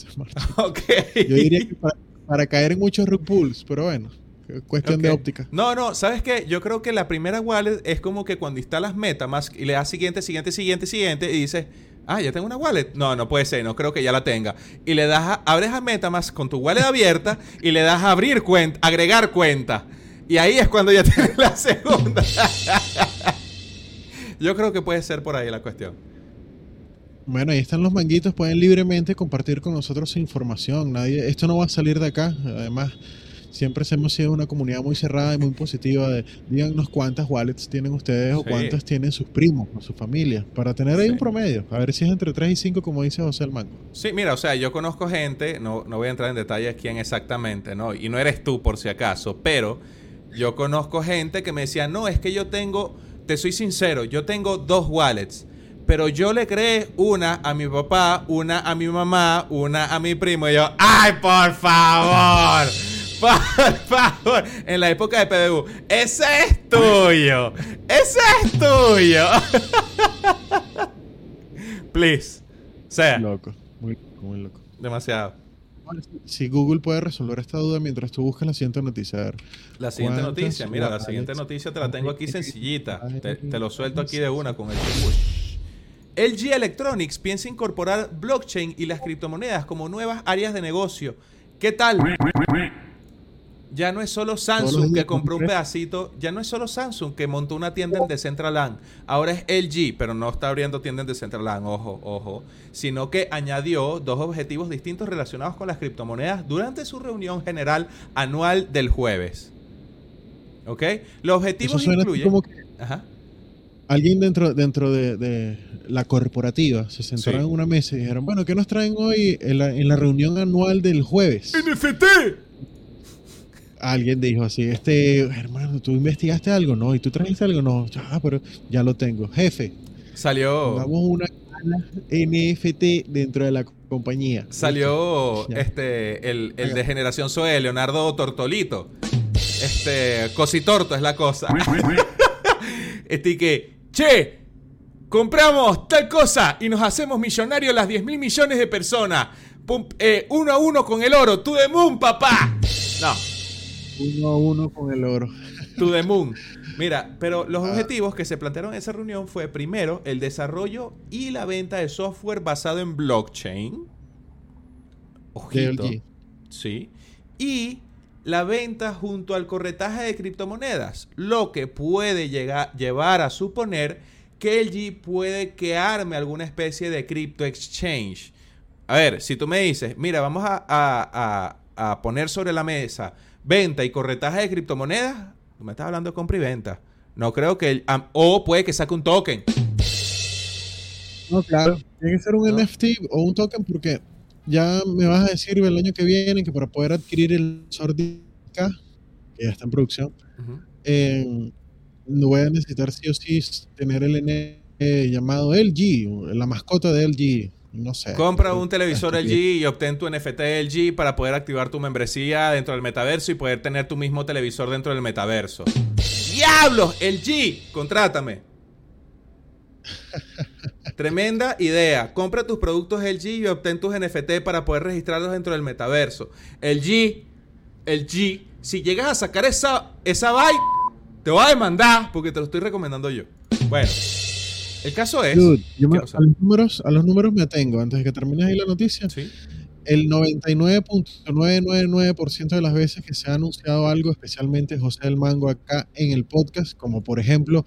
Speaker 1: Ok.
Speaker 2: Yo diría que para, para caer en muchos rug pulls, pero bueno, Cuestión de óptica.
Speaker 1: No, no, ¿sabes qué? Yo creo que la primera wallet es como que cuando instalas MetaMask y le das siguiente, siguiente, siguiente, siguiente y dices, ah, ya tengo una wallet. No, no puede ser, no creo que ya la tenga. Y le das a, abres a MetaMask con tu wallet abierta y le das a abrir cuenta, agregar cuenta. Y ahí es cuando ya tienes la segunda. Yo creo que puede ser por ahí la cuestión.
Speaker 2: Bueno, ahí están los manguitos, pueden libremente compartir con nosotros su información. Nadie, esto no va a salir de acá. Además, siempre hemos sido una comunidad muy cerrada y muy positiva de díganos cuántas wallets tienen ustedes o cuántas tienen sus primos o su familia, para tener ahí
Speaker 1: Sí.
Speaker 2: un promedio. A ver si es entre 3 y 5, como dice José el Mango.
Speaker 1: Sí, mira, o sea, yo conozco gente, no, no voy a entrar en detalles quién exactamente, ¿no? Y no eres tú por si acaso, pero yo conozco gente que me decía, no, es que yo tengo, te soy sincero, yo tengo dos wallets, pero yo le creé una a mi papá, una a mi mamá, una a mi primo, y yo, ¡ay, por favor! Por favor, en la época de PBU, ese es tuyo, ese es tuyo. Please. O sea,
Speaker 2: Loco, muy loco, muy loco.
Speaker 1: demasiado.
Speaker 2: Si Google puede resolver esta duda mientras tú buscas la siguiente noticia. A ver.
Speaker 1: La siguiente
Speaker 2: ¿Cuántas
Speaker 1: noticia, mira, la siguiente noticia te la tengo aquí sencillita. Te, te lo suelto aquí de una con el. LG Electronics piensa incorporar blockchain y las criptomonedas como nuevas áreas de negocio. ¿Qué tal? Ya no es solo Samsung que compró un pedacito, ya no es solo Samsung que montó una tienda en Decentraland, ahora es LG, pero no está abriendo tienda en Decentraland, ojo, ojo, sino que añadió dos objetivos distintos relacionados con las criptomonedas durante su reunión general anual del jueves. ¿Ok? Los
Speaker 2: Eso
Speaker 1: objetivos incluyen...
Speaker 2: como que
Speaker 1: Ajá.
Speaker 2: alguien dentro, dentro de, de la corporativa se sentaron
Speaker 1: Sí.
Speaker 2: en una mesa y dijeron, bueno, ¿qué nos traen hoy en la, en la reunión anual del jueves?
Speaker 1: NFT.
Speaker 2: Alguien dijo así, este, hermano, ¿tú investigaste algo? No, ¿y tú trajiste algo? No, ah, pero ya lo tengo. Jefe,
Speaker 1: Salió...
Speaker 2: pongamos una NFT dentro de la compañía.
Speaker 1: Salió
Speaker 2: Ya.
Speaker 1: este el, de generación Zoe, Leonardo Tortolito. Este, Cositorto es la cosa. este que, che, compramos tal cosa y nos hacemos millonarios las 10 mil millones de personas. Pum, eh, uno a uno con el oro. To the moon, papá. No,
Speaker 2: Uno a uno con el oro.
Speaker 1: to the moon. Mira, pero los
Speaker 2: Ah.
Speaker 1: objetivos que se plantearon en esa reunión fue primero el desarrollo y la venta de software basado en blockchain. Ojito. Sí. Y la venta junto al corretaje de criptomonedas, lo que puede llegar, llevar a suponer que LG puede que arme alguna especie de crypto exchange. A ver, si tú me dices, mira, vamos a, a- a- a poner sobre la mesa venta y corretaje de criptomonedas, tú me estás hablando de compra y venta. No creo que... el- o puede que saque un token.
Speaker 2: No, claro. Tiene que ser un
Speaker 1: ¿No?
Speaker 2: NFT o un token porque ya me vas a decir el año que viene que para poder adquirir el Sordica, que ya está en producción,
Speaker 1: Ujú.
Speaker 2: eh, no voy a necesitar sí o sí tener el N llamado LG, la mascota de LG. No sé.
Speaker 1: Compra un televisor. LG y obtén tu NFT LG para poder activar tu membresía dentro del metaverso y poder tener tu mismo televisor dentro del metaverso. ¡Diablos! LG, contrátame. Tremenda idea. Compra tus productos LG y obtén tus NFT para poder registrarlos dentro del metaverso. LG, LG, si llegas a sacar esa, esa bike, te voy a demandar porque te lo estoy recomendando yo. Bueno, el caso es...
Speaker 2: Dude, yo me-
Speaker 1: ¿Qué cosa?
Speaker 2: a, los números, a los números me atengo antes de que termines ahí la noticia.
Speaker 1: Sí.
Speaker 2: El 99.999% de las veces que se ha anunciado algo, especialmente José del Mango acá en el podcast, como por ejemplo,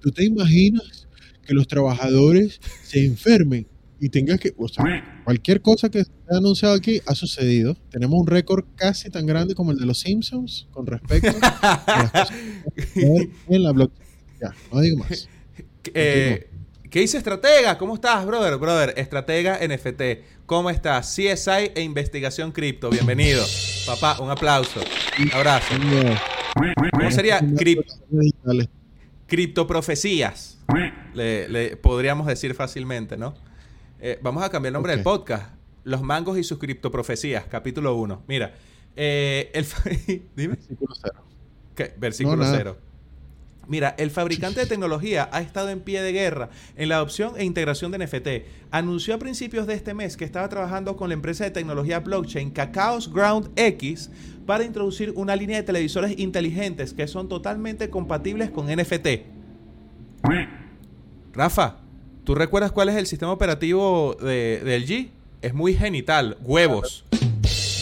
Speaker 2: ¿tú te imaginas que los trabajadores se enfermen y tengas que, o sea, cualquier cosa que se ha anunciado aquí ha sucedido? Tenemos un récord casi tan grande como el de los Simpsons con respecto a las cosas que en la blockchain. Ya, no digo más.
Speaker 1: Eh, ¿Qué dice estratega? ¿Cómo estás, brother? Brother, estratega NFT. ¿Cómo estás? CSI e investigación cripto. Bienvenido. Papá, un aplauso. Un abrazo. ¿Cómo sería? Crip-
Speaker 2: Digitales.
Speaker 1: criptoprofecías. Le, le podríamos decir fácilmente, ¿no? Eh, vamos a cambiar el nombre del podcast. Los mangos y sus criptoprofecías, capítulo 1. Mira, eh, el... dime.
Speaker 2: Versículo cero.
Speaker 1: ¿Qué? Versículo
Speaker 2: No, nada.
Speaker 1: 0. Mira, el fabricante de tecnología ha estado en pie de guerra en la adopción e integración de NFT. Anunció a principios de este mes que estaba trabajando con la empresa de tecnología blockchain Cacao's Ground X para introducir una línea de televisores inteligentes que son totalmente compatibles con NFT. Rafa, ¿tú recuerdas cuál es el sistema operativo de, del G? Es muy genital, huevos.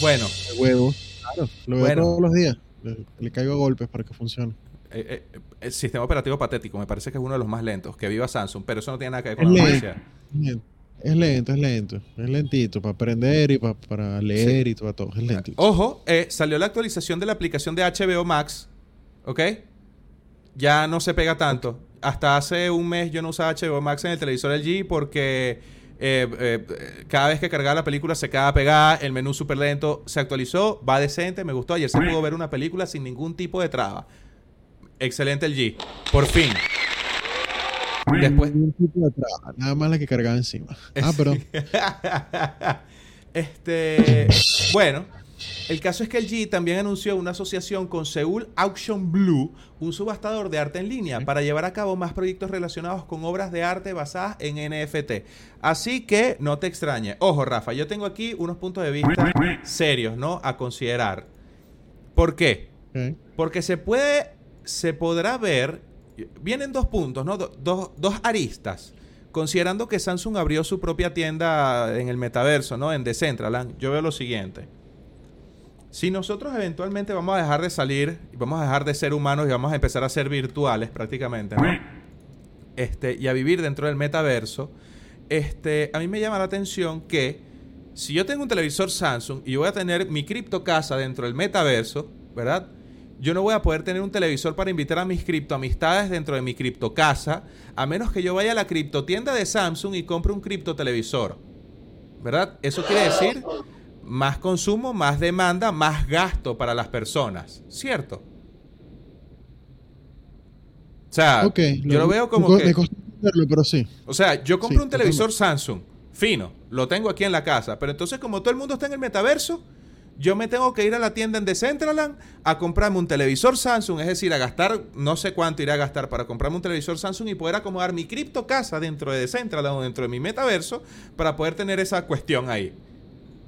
Speaker 1: Bueno,
Speaker 2: De huevo. Claro, lo veo
Speaker 1: Bueno.
Speaker 2: todos los días. Le, le caigo a golpes para que funcione.
Speaker 1: Eh, eh, el sistema operativo patético, me parece que es uno de los más lentos. Que viva Samsung, pero eso no tiene nada que ver con
Speaker 2: Es
Speaker 1: la
Speaker 2: lento. Es lento, es lento. Es lentito para aprender y pa- para leer y todo, todo. Es lentito.
Speaker 1: Ojo, eh, salió la actualización de la aplicación de HBO Max. ¿Ok? Ya no se pega tanto. Hasta hace un mes yo no usaba HBO Max en el televisor LG porque eh, eh, cada vez que cargaba la película se quedaba pegada, el menú súper lento. Se actualizó, va decente, me gustó. Ayer se pudo ver una película sin ningún tipo de traba. Excelente LG. Por fin. Después,
Speaker 2: Nada más la que cargaba encima. Ah, perdón.
Speaker 1: este, bueno, el caso es que el G también anunció una asociación con Seoul Auction Blue, un subastador de arte en línea, para llevar a cabo más proyectos relacionados con obras de arte basadas en NFT. Así que no te extrañe. Ojo, Rafa, yo tengo aquí unos puntos de vista serios, ¿no? A considerar. ¿Por qué? Porque se puede, se podrá ver, vienen dos puntos, ¿no? Do- dos, dos aristas. Considerando que Samsung abrió su propia tienda en el metaverso, ¿no? En Decentraland, yo veo lo siguiente. Si nosotros eventualmente vamos a dejar de salir vamos a dejar de ser humanos y vamos a empezar a ser virtuales prácticamente. Este, y a vivir dentro del metaverso, este, a mí me llama la atención que si yo tengo un televisor Samsung y yo voy a tener mi cripto casa dentro del metaverso, ¿verdad? Yo no voy a poder tener un televisor para invitar a mis criptoamistades dentro de mi cripto casa, a menos que yo vaya a la criptotienda de Samsung y compre un cripto televisor. ¿Verdad? Eso quiere decir más consumo, más demanda, más gasto para las personas. ¿Cierto? O sea, yo lo veo como que...
Speaker 2: me costó entenderlo, pero sí.
Speaker 1: O sea, yo compro
Speaker 2: Sí,
Speaker 1: un televisor Samsung, fino, lo tengo aquí en la casa, pero entonces como todo el mundo está en el metaverso, yo me tengo que ir a la tienda en Decentraland a comprarme un televisor Samsung, es decir, a gastar, no sé cuánto iré a gastar para comprarme un televisor Samsung y poder acomodar mi cripto casa dentro de Decentraland o dentro de mi metaverso para poder tener esa cuestión ahí.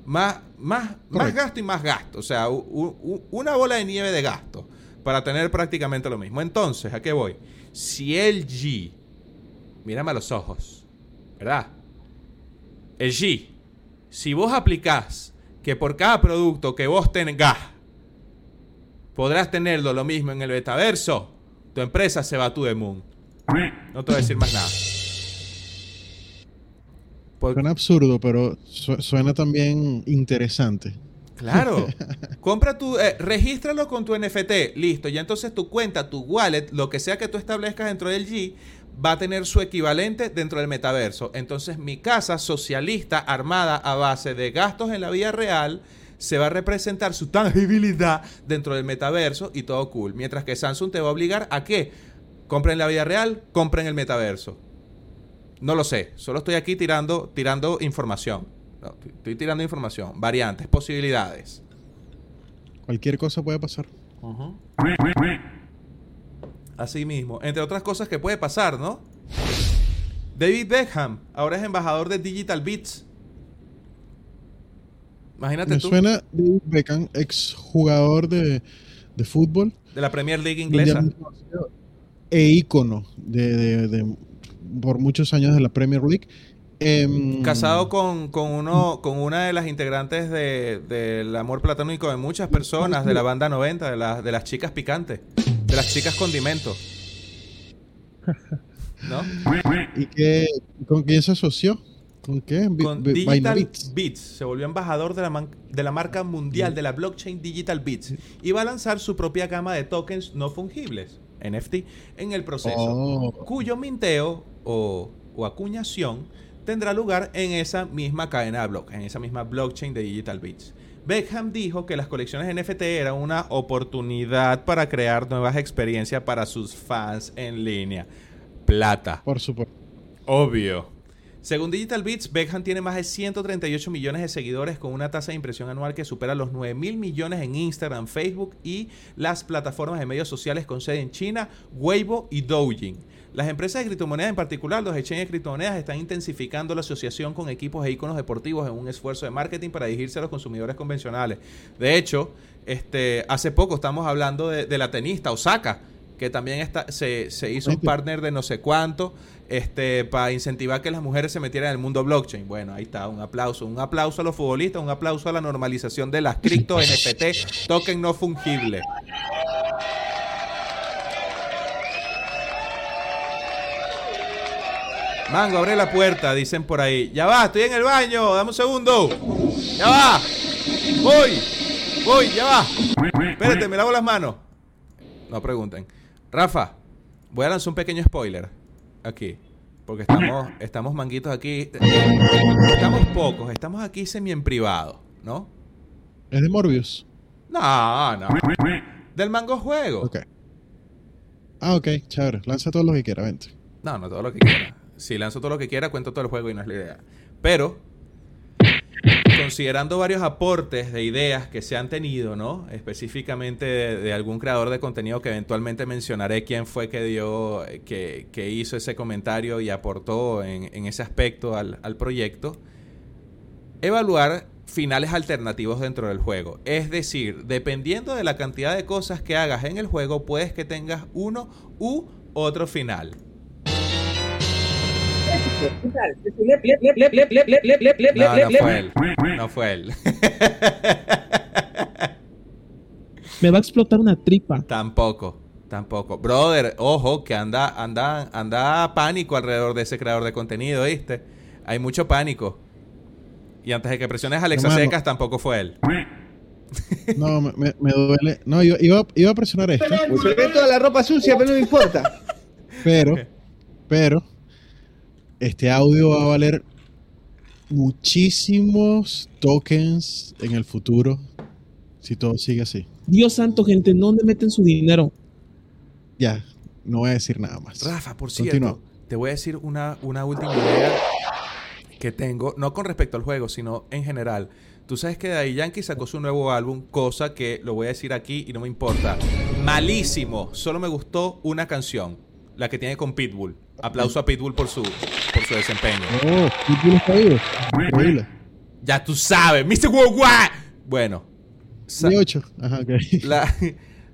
Speaker 1: Más, más, más gasto y más gasto, o sea, u- u- una bola de nieve de gasto para tener prácticamente lo mismo. Entonces, ¿a qué voy? Si LG mírame a los ojos, ¿verdad? El G, si vos aplicás que por cada producto que vos tengas podrás tenerlo lo mismo en el metaverso, tu empresa se va a tu the moon. No te voy a decir más nada. Por-
Speaker 2: Suena absurdo, pero su- suena también interesante.
Speaker 1: Claro. Compra tu, eh, regístralo con tu NFT, listo. Ya entonces tu cuenta, tu wallet, lo que sea que tú establezcas dentro del G, va a tener su equivalente dentro del metaverso. Entonces mi casa socialista armada a base de gastos en la vida real se va a representar su tangibilidad dentro del metaverso y todo cool. Mientras que Samsung te va a obligar a que compren la vida real, compren el metaverso. No lo sé, solo estoy aquí tirando, tirando información. No, estoy- tirando información, variantes, posibilidades.
Speaker 2: Cualquier cosa puede pasar.
Speaker 1: Así mismo, entre otras cosas que puede pasar, ¿no? David Beckham ahora es embajador de Digital Beats. Imagínate
Speaker 2: Me
Speaker 1: tú,
Speaker 2: suena David Beckham, ex jugador de, de fútbol.
Speaker 1: de la Premier League inglesa.
Speaker 2: E ícono de, de- de- por muchos años de la Premier League. Em,
Speaker 1: Casado con, con uno, con una de las integrantes de- del amor platónico de muchas personas de la banda 90, de, las de las chicas picantes, de las chicas condimento. ¿No?
Speaker 2: ¿Y qué, con quién se asoció? ¿Con qué?
Speaker 1: Con Digital. Beats. Se volvió embajador de la, de la marca mundial de la blockchain Digital Beats. Y va a lanzar su propia gama de tokens no fungibles, NFT, en el proceso.
Speaker 2: Oh,
Speaker 1: Cuyo minteo o, o acuñación tendrá lugar en esa misma cadena de bloques, en esa misma blockchain de Digital Beats. Beckham dijo que las colecciones NFT eran una oportunidad para crear nuevas experiencias para sus fans en línea. Plata.
Speaker 2: por supuesto.
Speaker 1: Obvio. Según Digital Beats, Beckham tiene más de 138 millones de seguidores con una tasa de impresión anual que supera los 9 mil millones en Instagram, Facebook y las plataformas de medios sociales con sede en China, Weibo y Douyin. Las empresas de criptomonedas, en particular los exchanges de criptomonedas, están intensificando la asociación con equipos e iconos deportivos en un esfuerzo de marketing para dirigirse a los consumidores convencionales. De hecho, este, hace poco estamos hablando de, de la tenista Osaka, que también está, se, se hizo un partner de no sé cuánto este, para incentivar que las mujeres se metieran en el mundo blockchain. Bueno, ahí está, un aplauso. Un aplauso a los futbolistas, un aplauso a la normalización de las cripto, NFT, token no fungible. Mango, abre la puerta, dicen por ahí. Ya va, estoy en el baño, dame un segundo. Ya va. Voy. Voy, ya va. Espérate, me lavo las manos. No pregunten. Rafa, voy a lanzar un pequeño spoiler aquí. Porque estamos, estamos manguitos aquí. Estamos pocos, estamos aquí semi en privado, ¿no?
Speaker 2: ¿Es de Morbius?
Speaker 1: No, no. Del mango juego.
Speaker 2: Ok. Ah, ok, chévere. Lanza todo lo que quiera, vente.
Speaker 1: No, no todo lo que quiera. Si lanzo todo lo que quiera, cuento todo el juego y no es la idea. Pero, considerando varios aportes de ideas que se han tenido, ¿no? Específicamente de, algún creador de contenido que eventualmente mencionaré quién fue que dio, que, que hizo ese comentario y aportó en, en ese aspecto al, al proyecto. Evaluar finales alternativos dentro del juego. Es decir, dependiendo de la cantidad de cosas que hagas en el juego, puedes que tengas uno u otro final. No, no fue él. No fue él.
Speaker 5: Me va a explotar una tripa.
Speaker 1: tampoco. Tampoco. Brother, ojo, que anda, anda, anda pánico alrededor de ese creador de contenido, ¿viste? Hay mucho pánico. Y antes de que presiones a Alexa
Speaker 2: Hermano.
Speaker 1: Secas, tampoco fue él.
Speaker 2: No, me, duele. No, yo iba, iba a presionar esto,
Speaker 6: Se ve toda la ropa sucia, pero no me importa.
Speaker 2: pero, pero, este audio va a valer muchísimos tokens en el futuro si todo sigue así.
Speaker 5: Dios santo, gente, ¿en dónde meten su dinero?
Speaker 2: Ya, no voy a decir nada más.
Speaker 1: Rafa, por cierto,
Speaker 2: Continúa.
Speaker 1: te voy a decir una, una última idea que tengo, no con respecto al juego, sino en general. Tú sabes que Daddy Yankee sacó su nuevo álbum, cosa que lo voy a decir aquí y no me importa. Malísimo. Solo me gustó una canción, la que tiene con Pitbull. Aplauso a Pitbull por su, por su desempeño.
Speaker 2: Oh, Pitbull está vivo. Increíble.
Speaker 1: Ya tú sabes, Mr. Worldwide. Bueno,
Speaker 2: 18. Ajá, ok.
Speaker 1: la,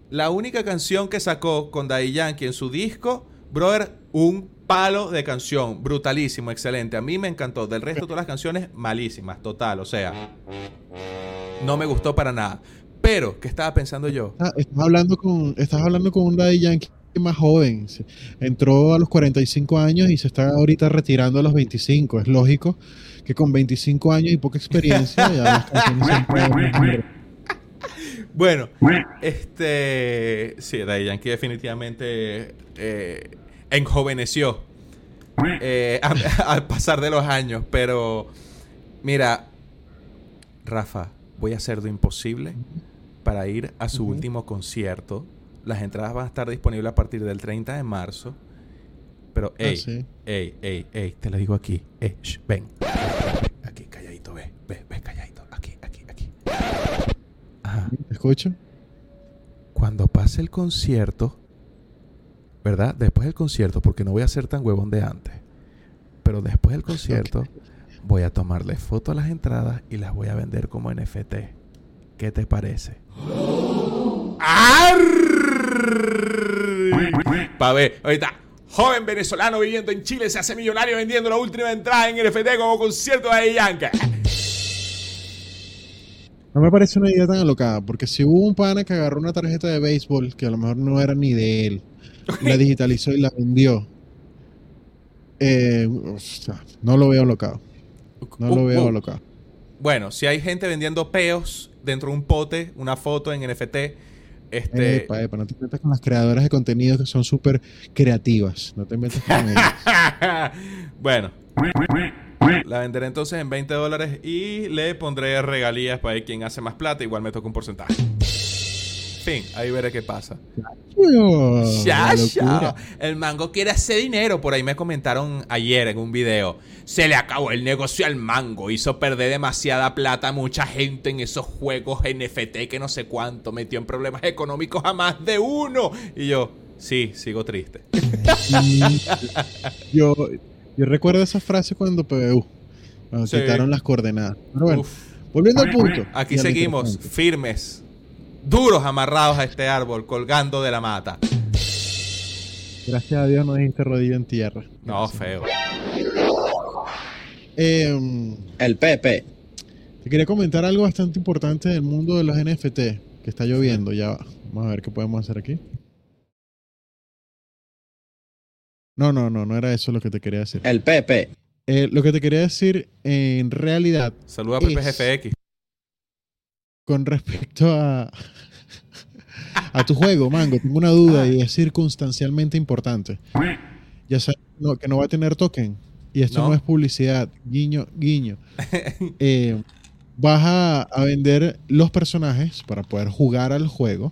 Speaker 1: la única canción que sacó con Daddy Yankee en su disco, brother, un palo de canción. Brutalísimo, excelente. A mí me encantó. Del resto, todas las canciones, malísimas, total. O sea, no me gustó para nada. Pero, ¿qué estaba pensando yo?
Speaker 2: Ah, estás hablando con estás hablando con un Daddy Yankee más joven. Entró a los 45 años y se está ahorita retirando a los 25. Es lógico que con 25 años y poca experiencia ya las.
Speaker 1: Bueno, este. Sí, Daddy Yankee definitivamente eh, enjoveneció eh, a- al pasar de los años. Pero, mira, Rafa, voy a hacer lo imposible para ir a su último concierto. Las entradas van a estar disponibles a partir del 30 de marzo. Pero,
Speaker 2: Ah,
Speaker 1: ey,
Speaker 2: sí.
Speaker 1: ey, ey, ey, te lo digo aquí. Ey, ven. Aquí, calladito, ve. Ve, ve, calladito. Aquí, aquí, aquí. Ajá
Speaker 2: ¿Te escucho?
Speaker 1: cuando pase el concierto, ¿verdad? Después del concierto, porque no voy a ser tan huevón de antes, pero después del concierto voy a tomarle foto a las entradas y las voy a vender como NFT. ¿Qué te parece? Pa' ver, ahorita, joven venezolano viviendo en Chile se hace millonario vendiendo la última entrada en NFT como concierto de Yankee.
Speaker 2: No me parece una idea tan alocada, porque si hubo un pana que agarró una tarjeta de béisbol que a lo mejor no era ni de él, la digitalizó y la vendió, eh, o sea, no lo veo alocado. No lo
Speaker 1: Uh,
Speaker 2: veo
Speaker 1: uh.
Speaker 2: alocado.
Speaker 1: Bueno, si hay gente vendiendo peos dentro de un pote, una foto en NFT, este...
Speaker 2: Epa, epa, no te metas con las creadoras de contenido que son súper creativas. No te metas con ellas.
Speaker 1: bueno. La venderé entonces en 20 dólares y le pondré regalías para ver quién hace más plata. Igual me toca un porcentaje. Fin, ahí veré qué pasa.
Speaker 2: Oh,
Speaker 1: Ya, ya. El mango quiere hacer dinero. Por ahí me comentaron ayer en un video. Se le acabó el negocio al mango. Hizo perder demasiada plata a mucha gente en esos juegos NFT que no sé cuánto. Metió en problemas económicos a más de uno. Y yo, sí, sigo triste.
Speaker 2: Yo, yo recuerdo esa frase cuando PBU, cuando
Speaker 1: Sí.
Speaker 2: quitaron las coordenadas. Pero bueno,
Speaker 1: Uf.
Speaker 2: volviendo al punto.
Speaker 1: Aquí seguimos, firmes, duros amarrados a este árbol, colgando de la mata.
Speaker 2: Gracias a Dios no dijiste rodilla en tierra.
Speaker 1: No, feo.
Speaker 2: Eh,
Speaker 6: El Pepe.
Speaker 2: te quería comentar algo bastante importante del mundo de los NFT, que está lloviendo. Ya va. Vamos a ver qué podemos hacer aquí. No, no, no, no era eso lo que te quería decir.
Speaker 6: El Pepe.
Speaker 2: Eh, lo que te quería decir, en realidad,
Speaker 1: Saluda a
Speaker 2: Es-
Speaker 1: PPGFX.
Speaker 2: Con respecto a, a tu juego, Mango, tengo una duda y es circunstancialmente importante. Ya sabes no, que no va a tener token. Y esto
Speaker 1: No.
Speaker 2: no, es publicidad. Guiño, guiño. Eh, vas a, a vender los personajes para poder jugar al juego.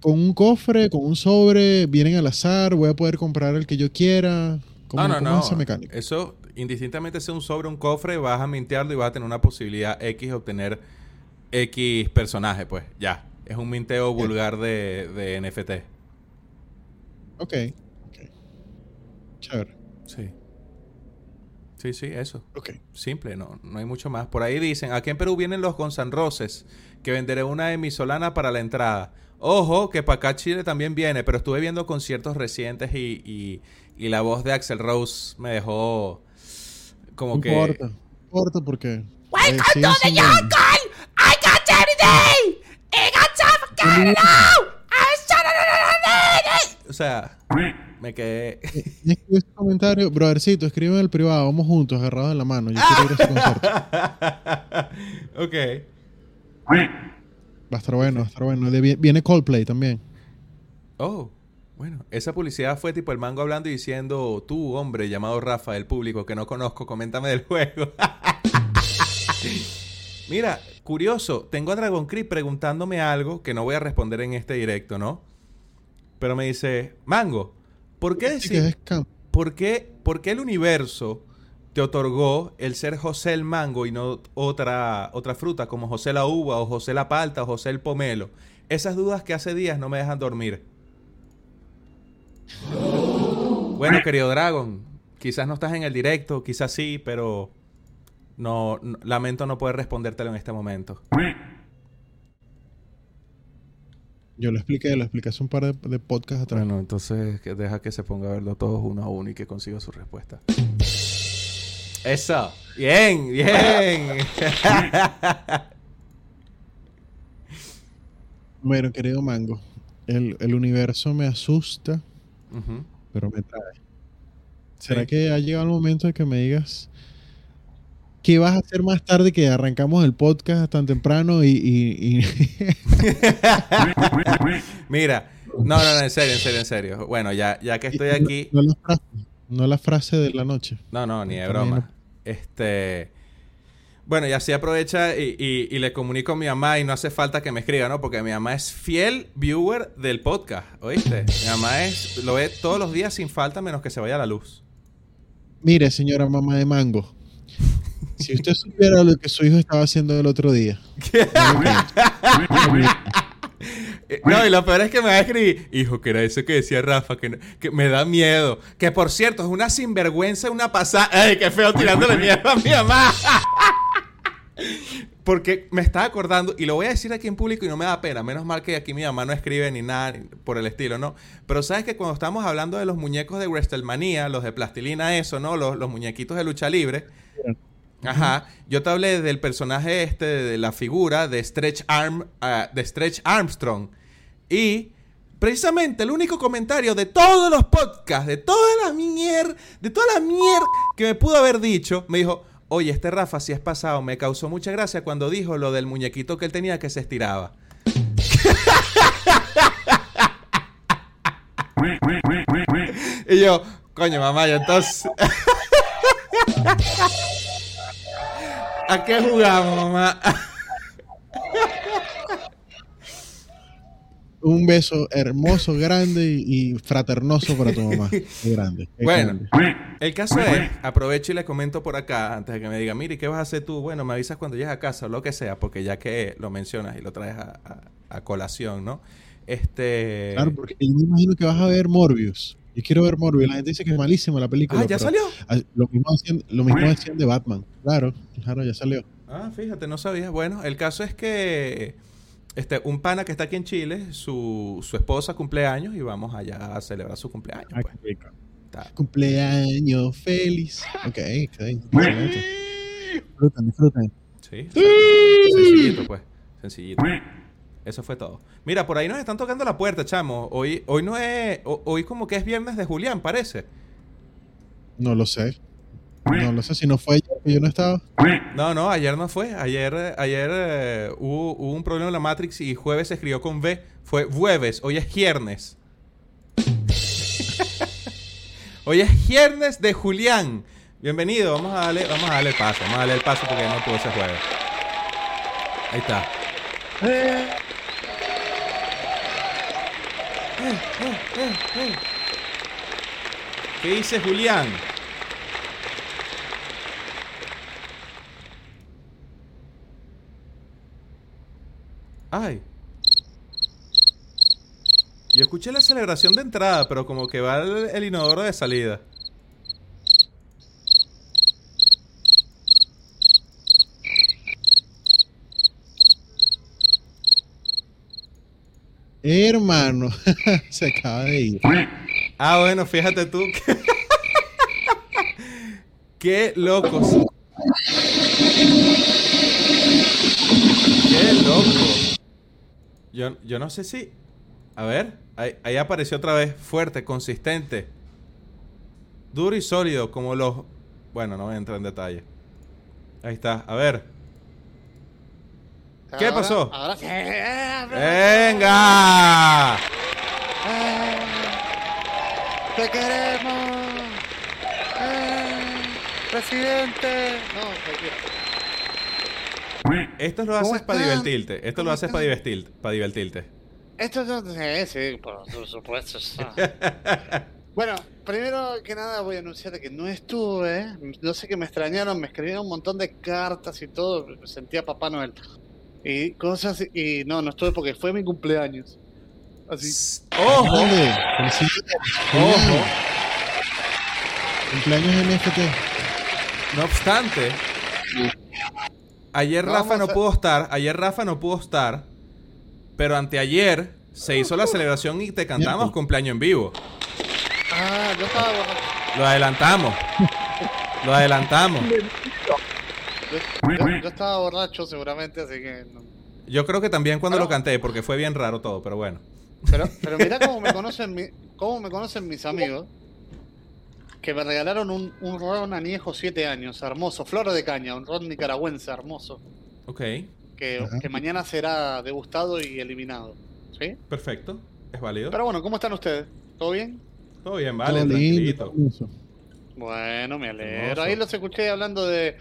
Speaker 2: Con un cofre, con un sobre, vienen al azar, voy a poder comprar el que yo quiera. ¿Cómo,
Speaker 1: No, no,
Speaker 2: cómo
Speaker 1: no.
Speaker 2: es esa mecánica?
Speaker 1: Eso, indistintamente sea un sobre, un cofre, vas a mintearlo y vas a tener una posibilidad X de obtener X personaje, pues. Ya. Es un minteo vulgar de, de NFT.
Speaker 2: Ok. ok. Chévere.
Speaker 1: Sí. Sí, sí, eso.
Speaker 2: Ok.
Speaker 1: Simple, no, no hay mucho más. Por ahí dicen, aquí en Perú vienen los gonzanroses, que venderé una emisolana para la entrada. Ojo, que para acá Chile también viene, pero estuve viendo conciertos recientes y, y, y la voz de Axel Rose me dejó como
Speaker 2: No
Speaker 1: que...
Speaker 2: importa. No importa porque. eh, siguen siendo-
Speaker 1: O sea, me quedé...
Speaker 2: Y escribe ese comentario, brothercito, escribe en el privado, vamos juntos, agarrados en la mano. Yo quiero ir a ese concierto.
Speaker 1: ok.
Speaker 2: Va a estar bueno, va a estar bueno. De- Viene Coldplay también.
Speaker 1: Oh, bueno, esa publicidad fue tipo el mango hablando y diciendo, tú, hombre, llamado Rafa, del público que no conozco, coméntame del juego. Mira, curioso, tengo a Dragon Creep preguntándome algo que no voy a responder en este directo, ¿no? Pero me dice, Mango, ¿por qué decir. ¿por qué, por qué el universo te otorgó el ser José el mango y no otra, otra fruta como José la uva o José la palta o José el pomelo? Esas dudas que hace días no me dejan dormir. Bueno, querido Dragon, quizás no estás en el directo, quizás sí, pero no, no- lamento no poder respondértelo en este momento.
Speaker 2: Yo lo expliqué, lo expliqué hace un par de, de podcasts atrás.
Speaker 1: Bueno, entonces que deja que se ponga a verlo todos uno a uno y que consiga su respuesta. Eso. Bien, bien.
Speaker 2: Bueno, querido Mango, el, el universo me asusta, pero me trae. ¿Será
Speaker 1: Sí.
Speaker 2: que ha llegado el momento de que me digas qué vas a hacer más tarde que arrancamos el podcast tan temprano y... y- y-
Speaker 1: Mira, no, no, no, en serio, en serio, en serio. Bueno, ya, ya que estoy aquí,
Speaker 2: No la frase, no la frase de la noche.
Speaker 1: no, no, ni de broma. Este, bueno, y así aprovecha y, y- y le comunico a mi mamá y no hace falta que me escriba, ¿no? Porque mi mamá es fiel viewer del podcast, ¿oíste? Mi mamá es, lo ve todos los días sin falta menos que se vaya la luz.
Speaker 2: Mire, señora mamá de Mango, si usted supiera lo que su hijo estaba haciendo el otro día.
Speaker 1: No, y lo peor es que me va a escribir, hijo, que era eso que decía Rafa, que, no- que me da miedo. Que por cierto, es una sinvergüenza, una pasada. ¡Ay, qué feo tirándole miedo a mi mamá! Porque me estaba acordando, y lo voy a decir aquí en público y no me da pena, menos mal que aquí mi mamá no escribe ni nada por el estilo, ¿no? Pero sabes que cuando estamos hablando de los muñecos de WrestleMania, los de plastilina, eso, ¿no? Los, los muñequitos de lucha libre. Ajá. Yo te hablé del personaje este, de la figura de Stretch Arm, ah, de Stretch Armstrong. Y precisamente el único comentario de todos los podcasts, de toda la mierda, de toda la mierda que me pudo haber dicho, me dijo, oye, este Rafa si es pasado, me causó mucha gracia cuando dijo lo del muñequito que él tenía que se estiraba. y yo, coño, mamá, y entonces... ¿A qué jugamos, mamá?
Speaker 2: Un beso hermoso, grande y, fraternoso para tu mamá. Qué grande. qué
Speaker 1: Bueno,
Speaker 2: grande.
Speaker 1: el caso es, aprovecho y le comento por acá, antes de que me diga, mire, ¿qué vas a hacer tú? Bueno, me avisas cuando llegues a casa o lo que sea, porque ya que lo mencionas y lo traes a, a- a colación, ¿no? Este...
Speaker 2: Claro, porque yo me imagino que vas a ver Morbius. Yo quiero ver Morbius. La gente dice que es malísima la película.
Speaker 1: Ah, ¿ya salió?
Speaker 2: Lo mismo, decían, lo mismo decían de Batman. Claro, claro, ya salió.
Speaker 1: Ah, fíjate, no sabía. Bueno, el caso es que este, un pana que está aquí en Chile, su, su esposa cumple años y vamos allá a celebrar su cumpleaños.
Speaker 2: Ah,
Speaker 1: Pues.
Speaker 2: qué rico.
Speaker 1: Está-
Speaker 2: Cumpleaños feliz. Ok, ok. excelente. Disfruten, disfruten.
Speaker 1: Sí, exacto. sencillito, pues. Sencillito. Eso fue todo. Mira, por ahí nos están tocando la puerta, chamo. Hoy, hoy no es. ho- Hoy como que es viernes de Julián, parece.
Speaker 2: No lo sé. No lo sé si no fue ayer que yo no estaba.
Speaker 1: No, no, ayer no fue. Ayer, eh, ayer eh, hubo, hubo un problema en la Matrix y jueves se escribió con V. Fue jueves, hoy es viernes. hoy es viernes de Julián. Bienvenido, vamos a darle, vamos a darle el paso, vamos a darle el paso porque no pudo ese jueves. Ahí está. ¿Qué dice Julián? Ay. Yo escuché la celebración de entrada, pero como que va el, inodoro de salida.
Speaker 2: Hermano, se acaba de ir.
Speaker 1: Ah, bueno, fíjate tú. que- Qué locos. Qué loco. Yo, yo no sé si. A ver, ahí, ahí apareció otra vez. Fuerte, consistente. Duro y sólido, como los. Bueno, no voy a entrar en detalle. Ahí está, a ver. ¿Qué
Speaker 7: Ahora-
Speaker 1: pasó?
Speaker 7: Ahora.
Speaker 1: ¡Venga!
Speaker 7: ¡Eh! ¡Te queremos! ¡Eh! ¡Presidente! No.
Speaker 1: Esto lo
Speaker 7: ¿Cómo
Speaker 1: haces para divertirte. Esto lo
Speaker 7: ¿Cómo
Speaker 1: haces para divertirte. Para divertirte.
Speaker 7: Esto no sí, sí, por supuesto. Bueno, primero que nada voy a anunciar que no estuve. ¿eh? Yo sé que me extrañaron, me escribieron un montón de cartas y todo. Me sentía Papá Noel. Y cosas. Y no, no estuve porque fue mi cumpleaños. Así.
Speaker 1: ¡Ojo! ¡Ojo!
Speaker 2: Cumpleaños NFT.
Speaker 1: No obstante, ayer Rafa no
Speaker 7: a-
Speaker 1: pudo estar, ayer Rafa no pudo estar, pero anteayer se hizo la celebración y te cantamos cumpleaños en vivo.
Speaker 7: Ah, yo estaba.
Speaker 1: Lo adelantamos. Lo adelantamos.
Speaker 7: Yo, yo- yo estaba borracho seguramente, así que. no.
Speaker 1: Yo creo que también cuando
Speaker 7: Pero-
Speaker 1: lo canté, porque fue bien raro todo, pero bueno.
Speaker 7: Pero, pero mirá cómo me conocen mi- cómo me conocen mis amigos. Que me regalaron un, un ron añejo 7 años, hermoso, flor de caña, un ron nicaragüense hermoso,
Speaker 1: Ok,
Speaker 7: que, mañana será degustado y eliminado. ¿Sí?
Speaker 1: perfecto. Es válido.
Speaker 7: Pero bueno, ¿cómo están ustedes? ¿Todo bien?
Speaker 1: Todo bien, vale,
Speaker 2: Todo
Speaker 1: tranquilito.
Speaker 7: Bueno, me alegro.
Speaker 1: Hermoso.
Speaker 7: Ahí los escuché hablando de,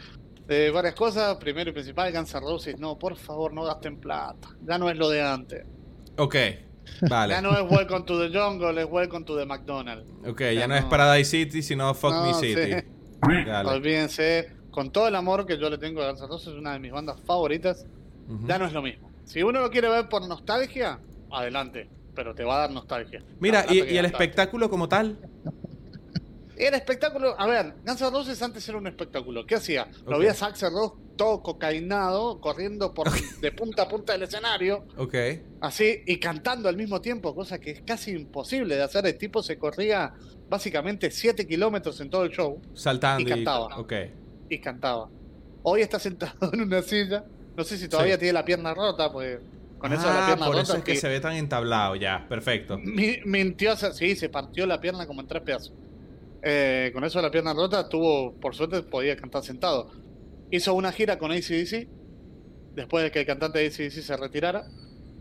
Speaker 7: de varias cosas. Primero y principal, Guns N' Roses. No, por favor, no gasten plata. Ya no es lo de antes.
Speaker 1: Ok, vale.
Speaker 7: Ya no es Welcome to the Jungle, es Welcome to the McDonald's.
Speaker 1: Ok, ya
Speaker 7: Ya
Speaker 1: no es
Speaker 7: no.
Speaker 1: Paradise City, sino Fuck Me
Speaker 7: No,
Speaker 1: City.
Speaker 7: sí. Olvídense, con todo el amor que yo le tengo a Guns N' Roses, es una de mis bandas favoritas,
Speaker 1: Ujú.
Speaker 7: ya no es lo mismo. Si uno lo quiere ver por nostalgia, adelante, pero te va a dar nostalgia.
Speaker 1: Mira, y, y el espectáculo como tal.
Speaker 7: Y el espectáculo, a ver, Guns N' Roses antes era un espectáculo. ¿Qué hacía? Lo veías a Axel Rose todo cocainado, corriendo por de punta a punta del escenario,
Speaker 1: Ok.
Speaker 7: así, y cantando al mismo tiempo, cosa que es casi imposible de hacer. El tipo se corría básicamente 7 kilómetros en todo el show.
Speaker 1: Saltando
Speaker 7: Y cantaba.
Speaker 1: Ok.
Speaker 7: y cantaba. Hoy está sentado en una silla. No sé si todavía
Speaker 1: Sí.
Speaker 7: tiene la pierna rota, pues con eso de la
Speaker 1: Ah,
Speaker 7: pierna
Speaker 1: por
Speaker 7: rota.
Speaker 1: eso es que
Speaker 7: pi-
Speaker 1: se ve tan entablado ya. Perfecto.
Speaker 7: mi- mintió, sí, se partió la pierna como en tres pedazos. Eh, con eso de la pierna rota, tuvo, por suerte, podía cantar sentado. Hizo una gira con ACDC. Después de que el cantante de ACDC se retirara,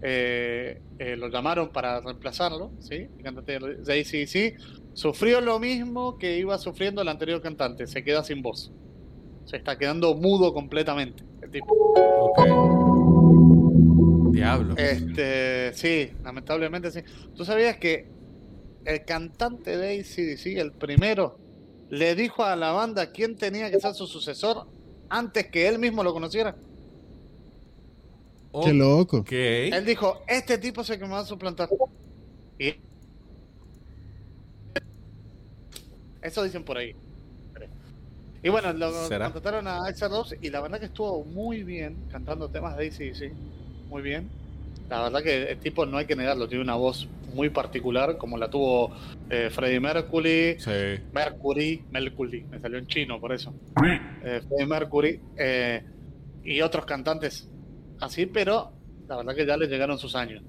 Speaker 7: eh, eh, lo llamaron para reemplazarlo. ¿sí? El cantante de ACDC sufrió lo mismo que iba sufriendo el anterior cantante. Se queda sin voz. Se está quedando mudo completamente. El tipo.
Speaker 1: Diablo.
Speaker 7: Este, sí, lamentablemente sí. ¿Tú sabías que el cantante de ACDC, el primero, le dijo a la banda quién tenía que ser su sucesor antes que él mismo lo conociera?
Speaker 2: Qué loco.
Speaker 7: Él dijo, este tipo es el que me va a suplantar. Y eso dicen por ahí. Y bueno, lo
Speaker 1: ¿Será?
Speaker 7: contrataron a Axel Rose y la verdad que estuvo muy bien cantando temas de ACDC. Muy bien. La verdad que el tipo no hay que negarlo, tiene una voz muy particular, como la tuvo eh, Freddie Mercury,
Speaker 1: Sí.
Speaker 7: Mercury, Mercury, me salió en chino por eso. Eh, Freddie Mercury eh, y otros cantantes así, pero la verdad que ya le llegaron sus años.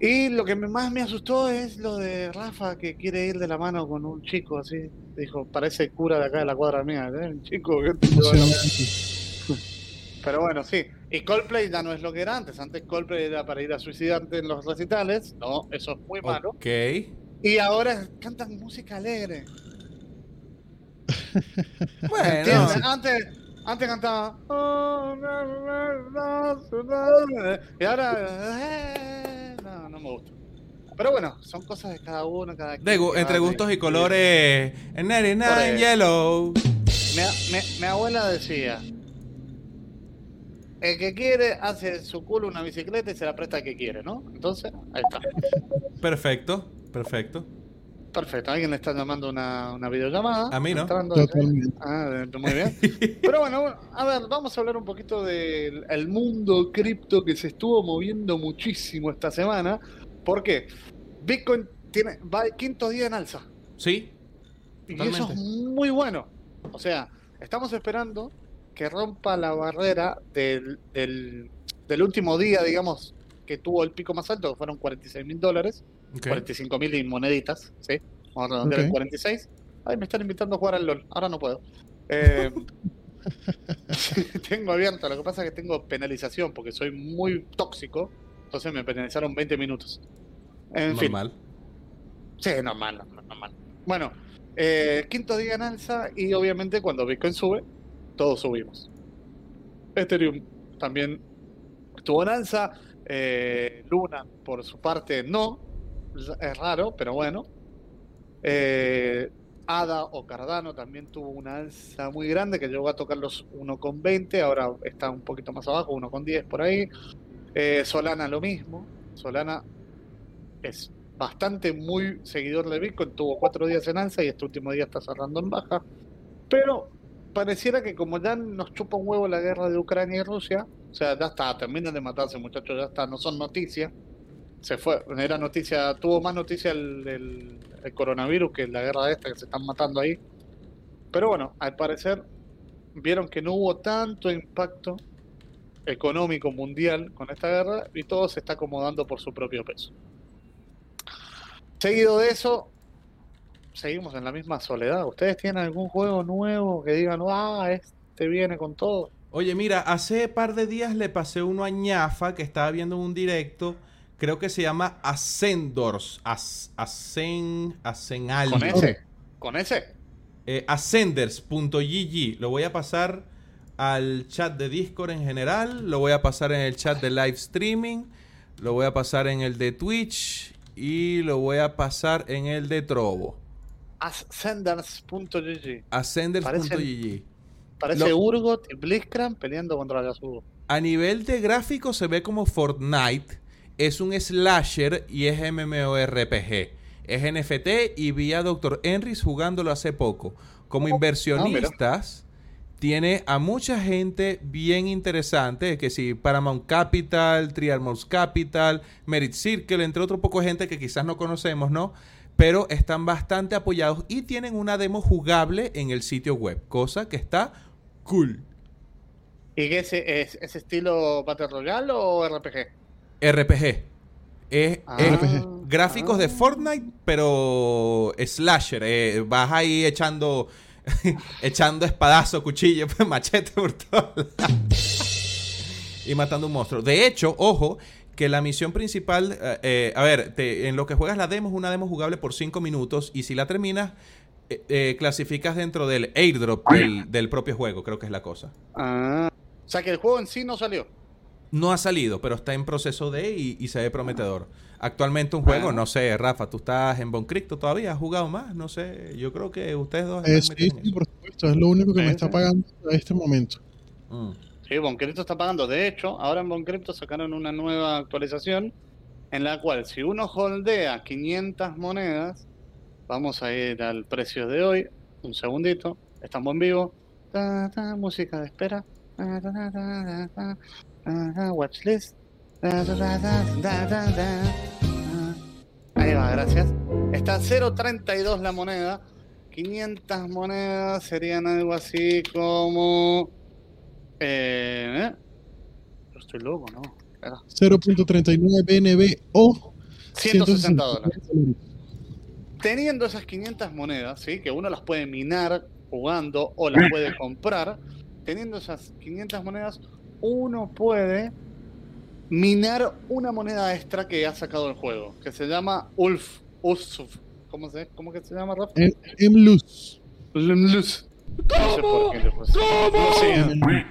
Speaker 7: Y lo que me- más me asustó es lo de Rafa que quiere ir de la mano con un chico así. Dijo, parece el cura de acá de la cuadra mía, ¿eh? un chico que Pero bueno, sí. Y Coldplay ya no es lo que era antes. Antes Coldplay era para ir a suicidarte en los recitales. No, eso es muy malo.
Speaker 1: Ok.
Speaker 7: Y ahora cantan música alegre.
Speaker 1: Bueno.
Speaker 7: ¿Entiendes? Antes, antes cantaba. Y ahora. eh, No, no me gusta. Pero bueno, son cosas de cada uno, cada
Speaker 1: De gu-
Speaker 7: quien,
Speaker 1: entre gustos y
Speaker 7: quien.
Speaker 1: colores. En 99
Speaker 7: Por eso.
Speaker 1: Yellow.
Speaker 7: Mi, mi- mi abuela decía: El que quiere hace su culo una bicicleta y se la presta al que quiere, ¿no? Entonces, ahí está.
Speaker 1: Perfecto. Perfecto.
Speaker 7: Perfecto, alguien le está llamando una, una videollamada.
Speaker 1: A mí no.
Speaker 7: Entrando-
Speaker 2: Totalmente.
Speaker 7: Ah, muy bien. Pero bueno, bueno, a ver, vamos a hablar un poquito del el mundo cripto que se estuvo moviendo muchísimo esta semana. ¿Por qué? Bitcoin tiene, va el quinto día en alza.
Speaker 1: Sí.
Speaker 7: Y eso es
Speaker 1: Totalmente.
Speaker 7: muy bueno. O sea, estamos esperando que rompa la barrera del, del, del último día, digamos, que tuvo el pico más alto, que fueron 46 mil dólares.
Speaker 1: Ok.
Speaker 7: 45 mil y moneditas, ¿sí? Vamos a redondear
Speaker 2: Ok.
Speaker 7: en 46. Ay, me están invitando a jugar al LOL. Ahora no puedo. Eh, tengo abierto, lo que pasa es que tengo penalización porque soy muy tóxico. Entonces me penalizaron 20 minutos. En fin.
Speaker 1: Normal.
Speaker 7: Sí, normal, normal, normal. Bueno, eh, quinto día en alza y obviamente cuando Bitcoin sube, todos subimos. Ethereum también estuvo en alza. eh, Luna, por su parte, no. Es raro, pero bueno. Eh, ADA o Cardano también tuvo una alza muy grande que llegó a tocar los 1,20, ahora está un poquito más abajo, 1,10 por ahí. Eh, Solana lo mismo. Solana es bastante muy seguidor de Bitcoin, tuvo cuatro días en alza y este último día está cerrando en baja. Pero pareciera que como ya nos chupa un huevo la guerra de Ucrania y Rusia, o sea, ya está, terminan de matarse muchachos, ya está, no son noticias. Se fue, era noticia, tuvo más noticia el, coronavirus que la guerra esta que se están matando ahí. Pero bueno, al parecer vieron que no hubo tanto impacto económico mundial con esta guerra y todo se está acomodando por su propio peso. Seguido de eso, seguimos en la misma soledad. ¿Ustedes tienen algún juego nuevo que digan, ah, este viene con todo?
Speaker 1: Oye, mira, hace par de días le pasé uno a ñafa que estaba viendo un directo. Creo que se llama Ascendors. As, Ascen, Ascenaldo.
Speaker 7: Con ese, con ese.
Speaker 1: Eh, Ascenders.gg. Lo voy a pasar al chat de Discord en general. Lo voy a pasar en el chat de live streaming. Lo voy a pasar en el de Twitch. Y lo voy a pasar en el de Trovo.
Speaker 7: Ascenders.gg.
Speaker 1: Ascenders.gg.
Speaker 7: Parece
Speaker 1: Lo-
Speaker 7: Urgot y Blitzcrank peleando contra Yasuo.
Speaker 1: A nivel de gráfico se ve como Fortnite. Es un slasher y es MMORPG. Es NFT y vi a Dr. Enris jugándolo hace poco. Como inversionistas, tiene a mucha gente bien interesante. Que si Paramount Capital, Triarmors Capital, Merit Circle, entre otro poco gente que quizás no conocemos, ¿no? Pero están bastante apoyados y tienen una demo jugable en el sitio web. Cosa que está cool.
Speaker 7: ¿Y qué es, es, es estilo Battle Royale o RPG?
Speaker 1: RPG. Es,
Speaker 7: Ah,
Speaker 1: es
Speaker 2: RPG.
Speaker 1: gráficos de
Speaker 7: ah.
Speaker 1: Fortnite, pero slasher. eh, vas ahí echando echando espadazo, cuchillo, pues, machete por todos lados. y matando un monstruo. De hecho, ojo, que la misión principal, eh, eh, a ver, te- en lo que juegas la demo es una demo jugable por 5 minutos y si la terminas, eh, eh, clasificas dentro del airdrop del, del propio juego, creo que es la cosa.
Speaker 7: Ah. O sea que el juego en sí no salió.
Speaker 1: No ha salido, pero está en proceso de y, y se ve prometedor. Actualmente un juego,
Speaker 7: Bueno.
Speaker 1: no sé, Rafa, tú estás en Bon Crypto todavía, has jugado más, no sé, yo creo que ustedes dos
Speaker 2: Eh, sí, sí, por supuesto, es lo único que me está
Speaker 7: sí.
Speaker 2: pagando a este momento.
Speaker 1: Mm.
Speaker 7: Sí, Boncrypto está pagando. De hecho, ahora en Boncrypto sacaron una nueva actualización en la cual si uno holdea 500 monedas, vamos a ir al precio de hoy. Un segundito, estamos en vivo. Música de espera. Ta, ta, ta, ta, ta, ta, ta, watch list. Ta, ta, ta, ta, ta, ta, ta. Ah, Ahí va, gracias. Está a 0.32 la moneda. 500 monedas serían algo así como... Eh, ¿eh? Yo estoy loco, ¿no? Espera.
Speaker 2: 0.39 BNB o
Speaker 7: 160 dólares. Teniendo esas 500 monedas, ¿sí? que uno las puede minar jugando o las puede comprar, teniendo esas 500 monedas, uno puede minar una moneda extra que ha sacado el juego, que se llama Ulf. Ulf. ¿Cómo, se, ¿Cómo que se llama, Rafa?
Speaker 2: M- Mlus.
Speaker 7: Luz. No sé por qué le puse. No sé.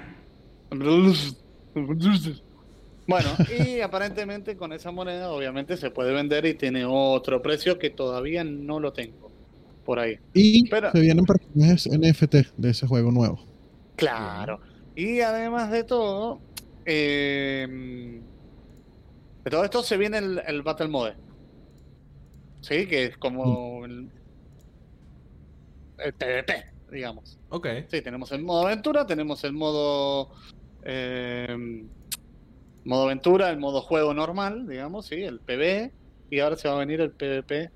Speaker 7: Bueno, y aparentemente con esa moneda obviamente se puede vender y tiene otro precio que todavía no lo tengo por ahí.
Speaker 2: Y
Speaker 7: Pero-
Speaker 2: se vienen personajes NFT de ese juego nuevo.
Speaker 7: Claro. Y además de todo, eh, de todo esto se viene el, el Battle Mode. Sí, que es como el, el PvP, digamos.
Speaker 1: Ok.
Speaker 7: Sí, tenemos el modo aventura, tenemos el modo eh, modo aventura, el modo juego normal, digamos, sí, el PvE, y ahora se va a venir el PvP.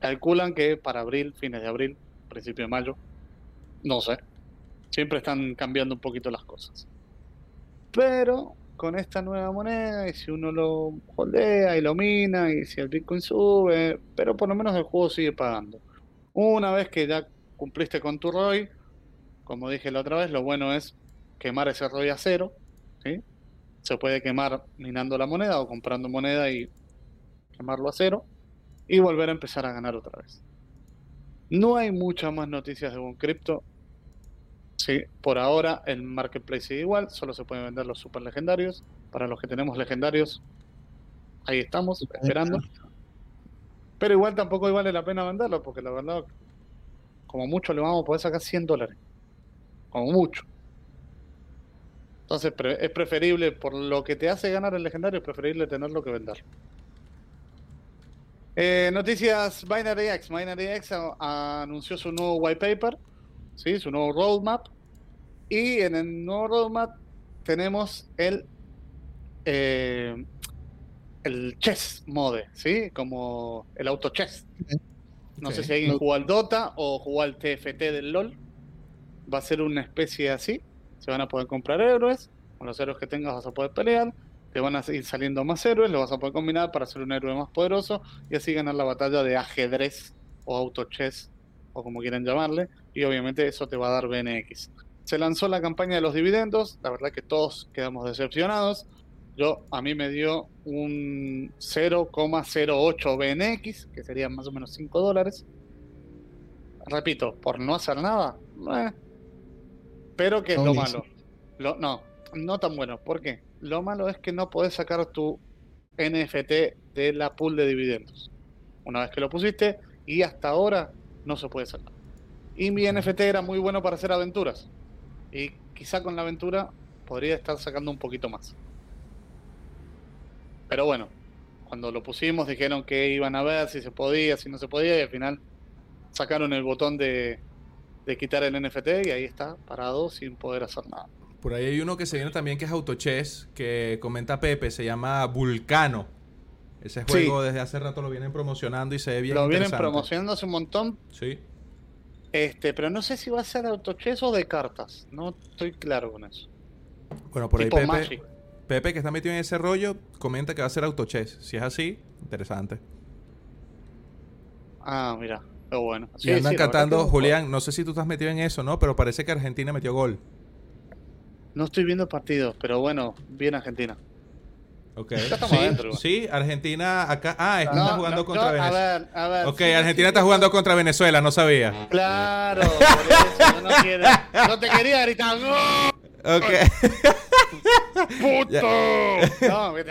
Speaker 7: Calculan que para abril, fines de abril, principio de mayo, no sé. Siempre están cambiando un poquito las cosas. Pero con esta nueva moneda, y si uno lo holdea y lo mina, y si el Bitcoin sube, pero por lo menos el juego sigue pagando. Una vez que ya cumpliste con tu ROI, como dije la otra vez, lo bueno es quemar ese ROI a cero. ¿sí? Se puede quemar minando la moneda o comprando moneda y quemarlo a cero y volver a empezar a ganar otra vez. No hay muchas más noticias de Crypto. Sí, por ahora el marketplace sigue igual, solo se pueden vender los super legendarios. Para los que tenemos legendarios, ahí estamos, esperando. Pero igual tampoco vale la pena venderlo, porque la verdad, como mucho le vamos a poder sacar 100 dólares. Como mucho. Entonces pre- es preferible, por lo que te hace ganar el legendario, es preferible tenerlo que venderlo. Eh, noticias Binary X. Binary X anunció su nuevo white paper, ¿sí? su nuevo roadmap. Y en el nuevo roadmap tenemos el eh, el chess mode, ¿sí? Como el auto chess. No sé si alguien jugó al Dota o jugó al TFT del LOL. Va a ser una especie así. Se van a poder comprar héroes. Con los héroes que tengas vas a poder pelear. Te van a ir saliendo más héroes. Los vas a poder combinar para ser un héroe más poderoso. Y así ganar la batalla de ajedrez o auto chess o como quieran llamarle. Y obviamente eso te va a dar BNX. Se lanzó la campaña de los dividendos. La verdad que todos quedamos decepcionados. Yo, a mí me dio un 0,08 BNX, que serían más o menos 5 dólares. Repito, por no hacer nada. eh. Pero que es lo malo. Lo- no, no tan bueno. ¿Por qué? Lo malo es que no podés sacar tu NFT de la pool de dividendos. Una vez que lo pusiste, y hasta ahora no se puede sacar. Y mi NFT era muy bueno para hacer aventuras. Y quizá con la aventura podría estar sacando un poquito más. Pero bueno, cuando lo pusimos dijeron que iban a ver si se podía, si no se podía, y al final sacaron el botón de, de quitar el NFT y ahí está, parado, sin poder hacer nada.
Speaker 1: Por ahí hay uno que se viene también que es Autochess, que comenta Pepe, se llama Vulcano. Ese
Speaker 7: Sí.
Speaker 1: juego desde hace rato lo vienen promocionando y se ve bien
Speaker 7: lo vienen promocionando hace un montón,
Speaker 1: Sí.
Speaker 7: este, pero no sé si va a ser autochess o de cartas. No estoy claro con eso.
Speaker 1: Bueno, por ahí
Speaker 7: tipo
Speaker 1: Pepe,
Speaker 7: Magic.
Speaker 1: Pepe, que está metido en ese rollo, comenta que va a ser Autochess. Si es así, interesante.
Speaker 7: Ah, mira, qué bueno.
Speaker 1: y
Speaker 7: Sí,
Speaker 1: andan
Speaker 7: sí,
Speaker 1: cantando, Julián, no sé si tú estás metido en eso, ¿no? Pero parece que Argentina metió gol.
Speaker 7: No estoy viendo partidos, pero bueno, bien Argentina.
Speaker 1: Ok.
Speaker 7: Ya estamos
Speaker 1: sí,
Speaker 7: adentro.
Speaker 1: sí, Argentina acá. Ah, está
Speaker 7: No,
Speaker 1: jugando
Speaker 7: no,
Speaker 1: contra
Speaker 7: no, a
Speaker 1: Venezuela.
Speaker 7: ver, a ver.
Speaker 1: Ok,
Speaker 7: sí,
Speaker 1: Argentina
Speaker 7: sí,
Speaker 1: está jugando contra Venezuela, no sabía.
Speaker 7: Claro, por eso, no, te quería gritar. ¡No!
Speaker 1: Ok.
Speaker 7: ¡Puto! No, qué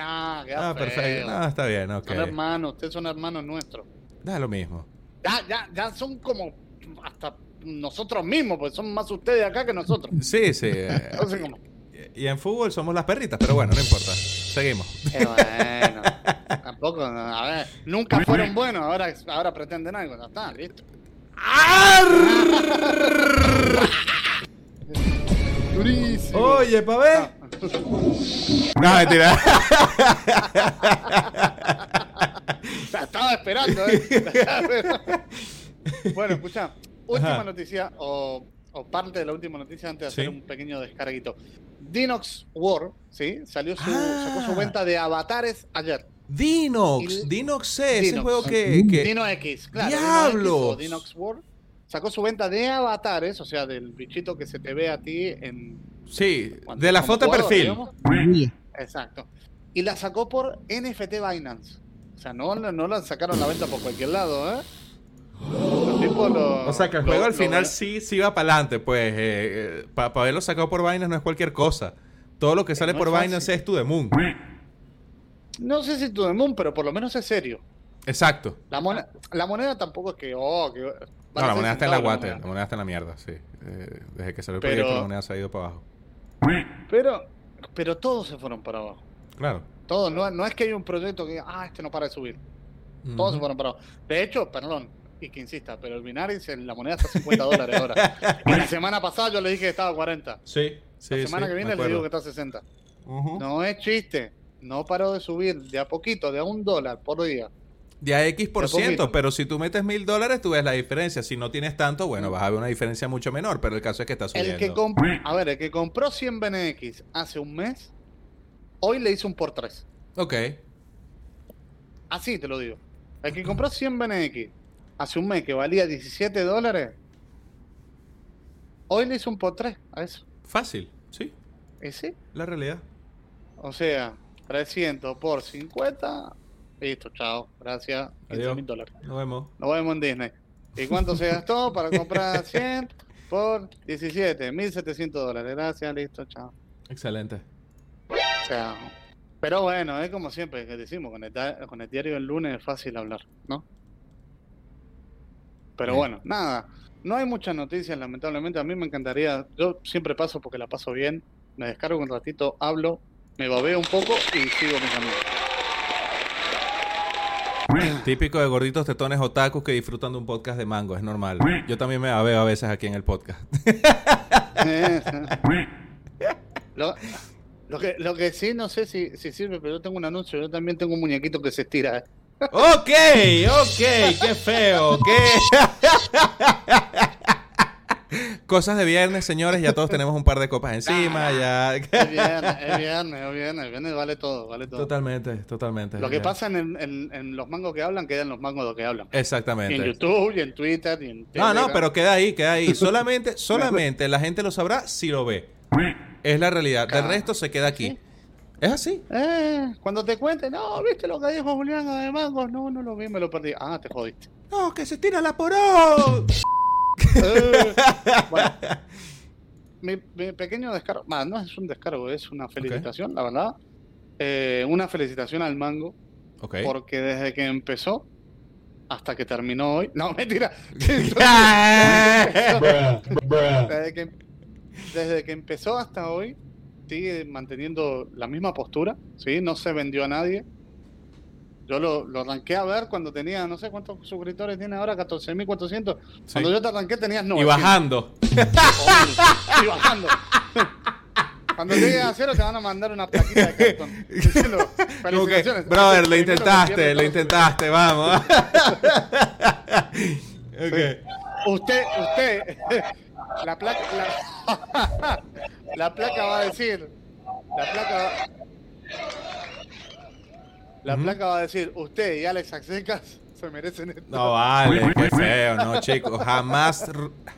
Speaker 1: Ah, perfecto. No, está bien, ok.
Speaker 7: Son hermanos, ustedes son hermanos nuestros.
Speaker 1: Da lo mismo.
Speaker 7: Ya, ya, ya son como hasta nosotros mismos, pues son más ustedes acá que nosotros.
Speaker 1: Sí, sí. eh,
Speaker 7: Entonces, como,
Speaker 1: y en fútbol somos las perritas, pero bueno, no importa. Seguimos.
Speaker 7: eh, bueno, tampoco, a ver, nunca fueron buenos, ahora, ahora pretenden algo, ya está, listo. Durísimo.
Speaker 1: Oye, pa' ver. No, mentira.
Speaker 7: La estaba esperando, ¿eh? Bueno, escucha, última
Speaker 1: Ajá.
Speaker 7: noticia, o, o parte de la última noticia antes de
Speaker 1: Sí.
Speaker 7: hacer un pequeño descarguito. Dinox War, ¿sí? Salió su,
Speaker 1: Ah.
Speaker 7: sacó su venta de avatares ayer.
Speaker 1: Dinox.
Speaker 7: Y-
Speaker 1: Dinox C, ese juego que. que-
Speaker 7: Dino X, claro.
Speaker 1: ¡Diablos!
Speaker 7: Dino X o Dinox War sacó su venta de avatares, o sea, del bichito que se te ve a ti en.
Speaker 1: Sí, de la foto de perfil.
Speaker 7: digamos. Exacto. Y la sacó por NFT Binance. O sea, no, no la sacaron a la venta por cualquier lado, ¿eh? Lo-
Speaker 1: O sea que el
Speaker 7: lo-
Speaker 1: juego al
Speaker 7: lo-
Speaker 1: final sí, sí va para adelante, pues. para haberlo sacado por Binance no es cualquier cosa. Todo lo que sale
Speaker 7: no
Speaker 1: por. Binance es to the moon.
Speaker 7: No sé si the moon, pero por lo menos es serio.
Speaker 1: Exacto.
Speaker 7: La, moneda, la moneda tampoco es que. Oh, que
Speaker 1: No, la moneda está en la guate, la moneda está en la mierda, sí. Eh, desde que salió el
Speaker 7: Pero-
Speaker 1: proyecto, la moneda se ha ido para abajo.
Speaker 7: Pero, pero todos se fueron para abajo.
Speaker 1: Claro.
Speaker 7: Todos. No, no es que hay un proyecto que. Ah, este no para de subir. Todos se fueron para abajo. De hecho, perdón, y que insista, pero el Binaris, la moneda está a 50 dólares ahora. Y la semana pasada yo le dije que estaba a 40.
Speaker 1: Sí, sí.
Speaker 7: la semana
Speaker 1: sí,
Speaker 7: que viene le digo que está a 60.
Speaker 1: Ujú.
Speaker 7: No es chiste. No paró de subir de a poquito, de a un dólar por día.
Speaker 1: De a X por ciento, pero si tú metes mil dólares, tú ves la diferencia. Si no tienes tanto, bueno, vas a ver una diferencia mucho menor, pero el caso es que está subiendo.
Speaker 7: El que a ver, el que compró 100 BNX hace un mes, hoy le hizo un por 3.
Speaker 1: Ok.
Speaker 7: Así te lo digo. El que compró 100 BNX hace un mes que valía 17 dólares, hoy le hizo un por 3 a eso.
Speaker 1: Fácil, sí,
Speaker 7: ¿Y sí?
Speaker 1: la realidad.
Speaker 7: O sea, 300 por 50. Listo, chao. Gracias. 15
Speaker 1: Adiós.
Speaker 7: mil dólares.
Speaker 1: Nos vemos.
Speaker 7: Nos vemos en Disney. ¿Y cuánto se gastó para comprar 100 por 17? 1700 dólares. Gracias, listo, chao.
Speaker 1: Excelente.
Speaker 7: O sea, pero bueno, es como siempre que decimos, con el, con el diario del lunes es fácil hablar, ¿no? Pero bueno, nada, no hay muchas noticias, lamentablemente. A mí me encantaría, yo siempre paso porque la paso bien, me descargo un ratito, hablo, me babeo un poco y sigo mi camino.
Speaker 1: Típico de gorditos tetones otakus que disfrutan de un podcast de mango, es normal. Yo también me veo a veces aquí en el podcast.
Speaker 7: lo, lo que, lo que sí, no sé si, si sirve, pero yo tengo un anuncio, yo también tengo un muñequito que se estira. ¿eh?
Speaker 1: ok, ok, qué feo, qué... Cosas de viernes, señores, ya todos tenemos un par de copas encima, ya...
Speaker 7: Es viernes, es viernes, es viernes, el viernes vale todo, vale todo.
Speaker 1: Totalmente, totalmente.
Speaker 7: Lo que pasa en, en- en los mangos que hablan, queda en los mangos de lo que hablan. Y en
Speaker 1: Exactamente.
Speaker 7: YouTube, y en Twitter, y en
Speaker 1: No, no, pero queda ahí, queda ahí. Solamente, solamente la gente lo sabrá si lo ve. Es la realidad. Del resto se queda aquí.
Speaker 7: Sí.
Speaker 1: Es así.
Speaker 7: Eh, cuando te cuente, no, ¿viste lo que dijo Julián de mangos? No, no lo vi, me lo perdí. Ah, te jodiste.
Speaker 1: No, que se tira la poró.
Speaker 7: Eh, bueno, mi, mi pequeño descargo, bah, no es un descargo, es una felicitación, la verdad. Eh, una felicitación al mango, porque desde que empezó hasta que terminó hoy. No, mentira. desde, que, desde que empezó hasta hoy, sigue manteniendo la misma postura, ¿sí? No se vendió a nadie. Yo lo, lo arranqué a ver cuando tenía, no sé cuántos suscriptores tiene ahora, 14.400. Cuando yo te arranqué tenías 900.
Speaker 1: y bajando.
Speaker 7: Y bajando. Cuando llegues a cero te van a mandar una plaquita de cartón. Diciendo, felicitaciones.
Speaker 1: brother, lo intentaste, lo intentaste, vamos. ok.
Speaker 7: Usted, usted, la placa, la, la placa va a decir, la placa va, la placa va a decir, usted y Alex Axecas se merecen esto.
Speaker 1: No vale, qué feo, no, chicos. Jamás,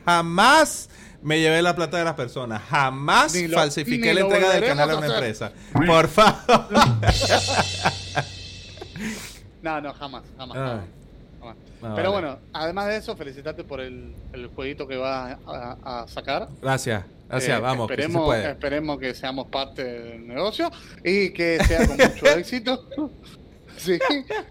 Speaker 1: jamás me llevé la plata de las personas. Jamás
Speaker 7: lo-
Speaker 1: falsifiqué la entrega del canal a una
Speaker 7: hacer.
Speaker 1: empresa. Por favor.
Speaker 7: No, no, jamás, jamás.
Speaker 1: Ay.
Speaker 7: jamás.
Speaker 1: Ah,
Speaker 7: Pero
Speaker 1: vale.
Speaker 7: bueno, además de eso, felicitarte por el, el jueguito que vas a, a sacar.
Speaker 1: Gracias, gracias,
Speaker 7: Eh,
Speaker 1: vamos, que sí se
Speaker 7: esperemos,
Speaker 1: puede.
Speaker 7: esperemos que seamos parte del negocio y que sea con mucho éxito. Sí,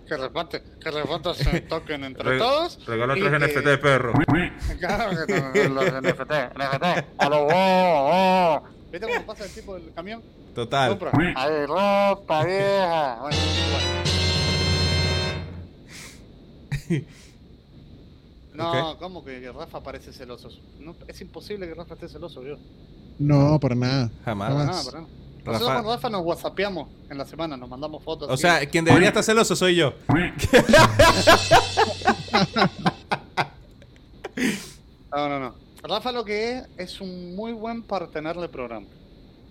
Speaker 7: que reparte, que reparte se toquen entre
Speaker 1: Re-
Speaker 7: todos.
Speaker 1: Regala tres
Speaker 7: que-
Speaker 1: NFT, perro.
Speaker 7: Claro que te- los NFT, NFT. A lo oh, oh. ¿Viste cómo pasa el tipo del camión?
Speaker 1: Total.
Speaker 7: Compra. Ay, ropa vieja. Bueno, bueno. No. ¿cómo que Rafa parece celoso? No, es imposible que Rafa esté celoso, yo.
Speaker 2: No, para nada.
Speaker 1: Jamás.
Speaker 7: Para nada, para nada. Nosotros
Speaker 1: Rafa-
Speaker 7: con Rafa nos whatsappeamos en la semana, nos mandamos fotos.
Speaker 1: O
Speaker 7: así.
Speaker 1: sea, quien debería estar celoso soy yo.
Speaker 7: No, no, no. Rafa lo que es es un muy buen partener de programa.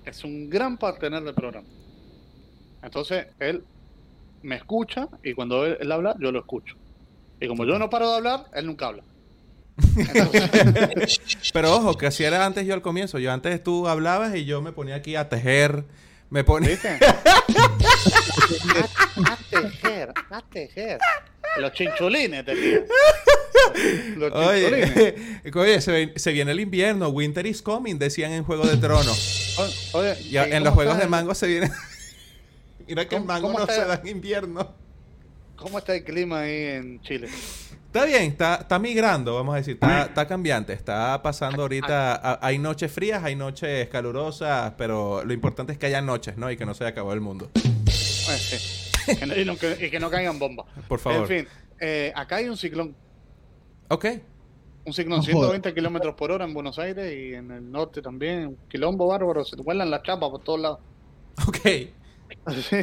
Speaker 7: Es un gran partener de programa. Entonces, él me escucha y cuando él, él habla, yo lo escucho. Y como yo no paro de hablar, él nunca habla. Entonces,
Speaker 1: Pero ojo, que así era antes yo al comienzo. Yo antes tú hablabas y yo me ponía aquí a tejer. Me ponía.
Speaker 7: ¿viste? a, a tejer, a tejer. Los chinchulines tenía. Los chinchulines.
Speaker 1: Oye, oye se, viene el invierno. Winter is coming, decían en Juego de Tronos.
Speaker 7: Oye,
Speaker 1: Ya
Speaker 7: ¿y
Speaker 1: en los juegos
Speaker 7: está
Speaker 1: de mango se viene. Mira que el
Speaker 7: ¿Cómo-
Speaker 1: mango no
Speaker 7: está?
Speaker 1: se da en invierno.
Speaker 7: ¿Cómo está el clima ahí en Chile?
Speaker 1: Está bien, está, está migrando, vamos a decir, está, está cambiante, está pasando ahorita, a- hay noches frías, hay noches calurosas, pero lo importante es que haya noches, ¿no? Y que no se haya acabado el mundo.
Speaker 7: Bueno, sí. Que no- y, no, que, y que no caigan bombas.
Speaker 1: Por favor.
Speaker 7: En fin, eh, acá hay un ciclón.
Speaker 1: Ok,
Speaker 7: Un ciclón,
Speaker 2: No
Speaker 7: 120 kilómetros por hora en Buenos Aires y en el norte también. Un quilombo bárbaro, se te vuelan las chapas por todos lados.
Speaker 1: ok,
Speaker 7: Sí,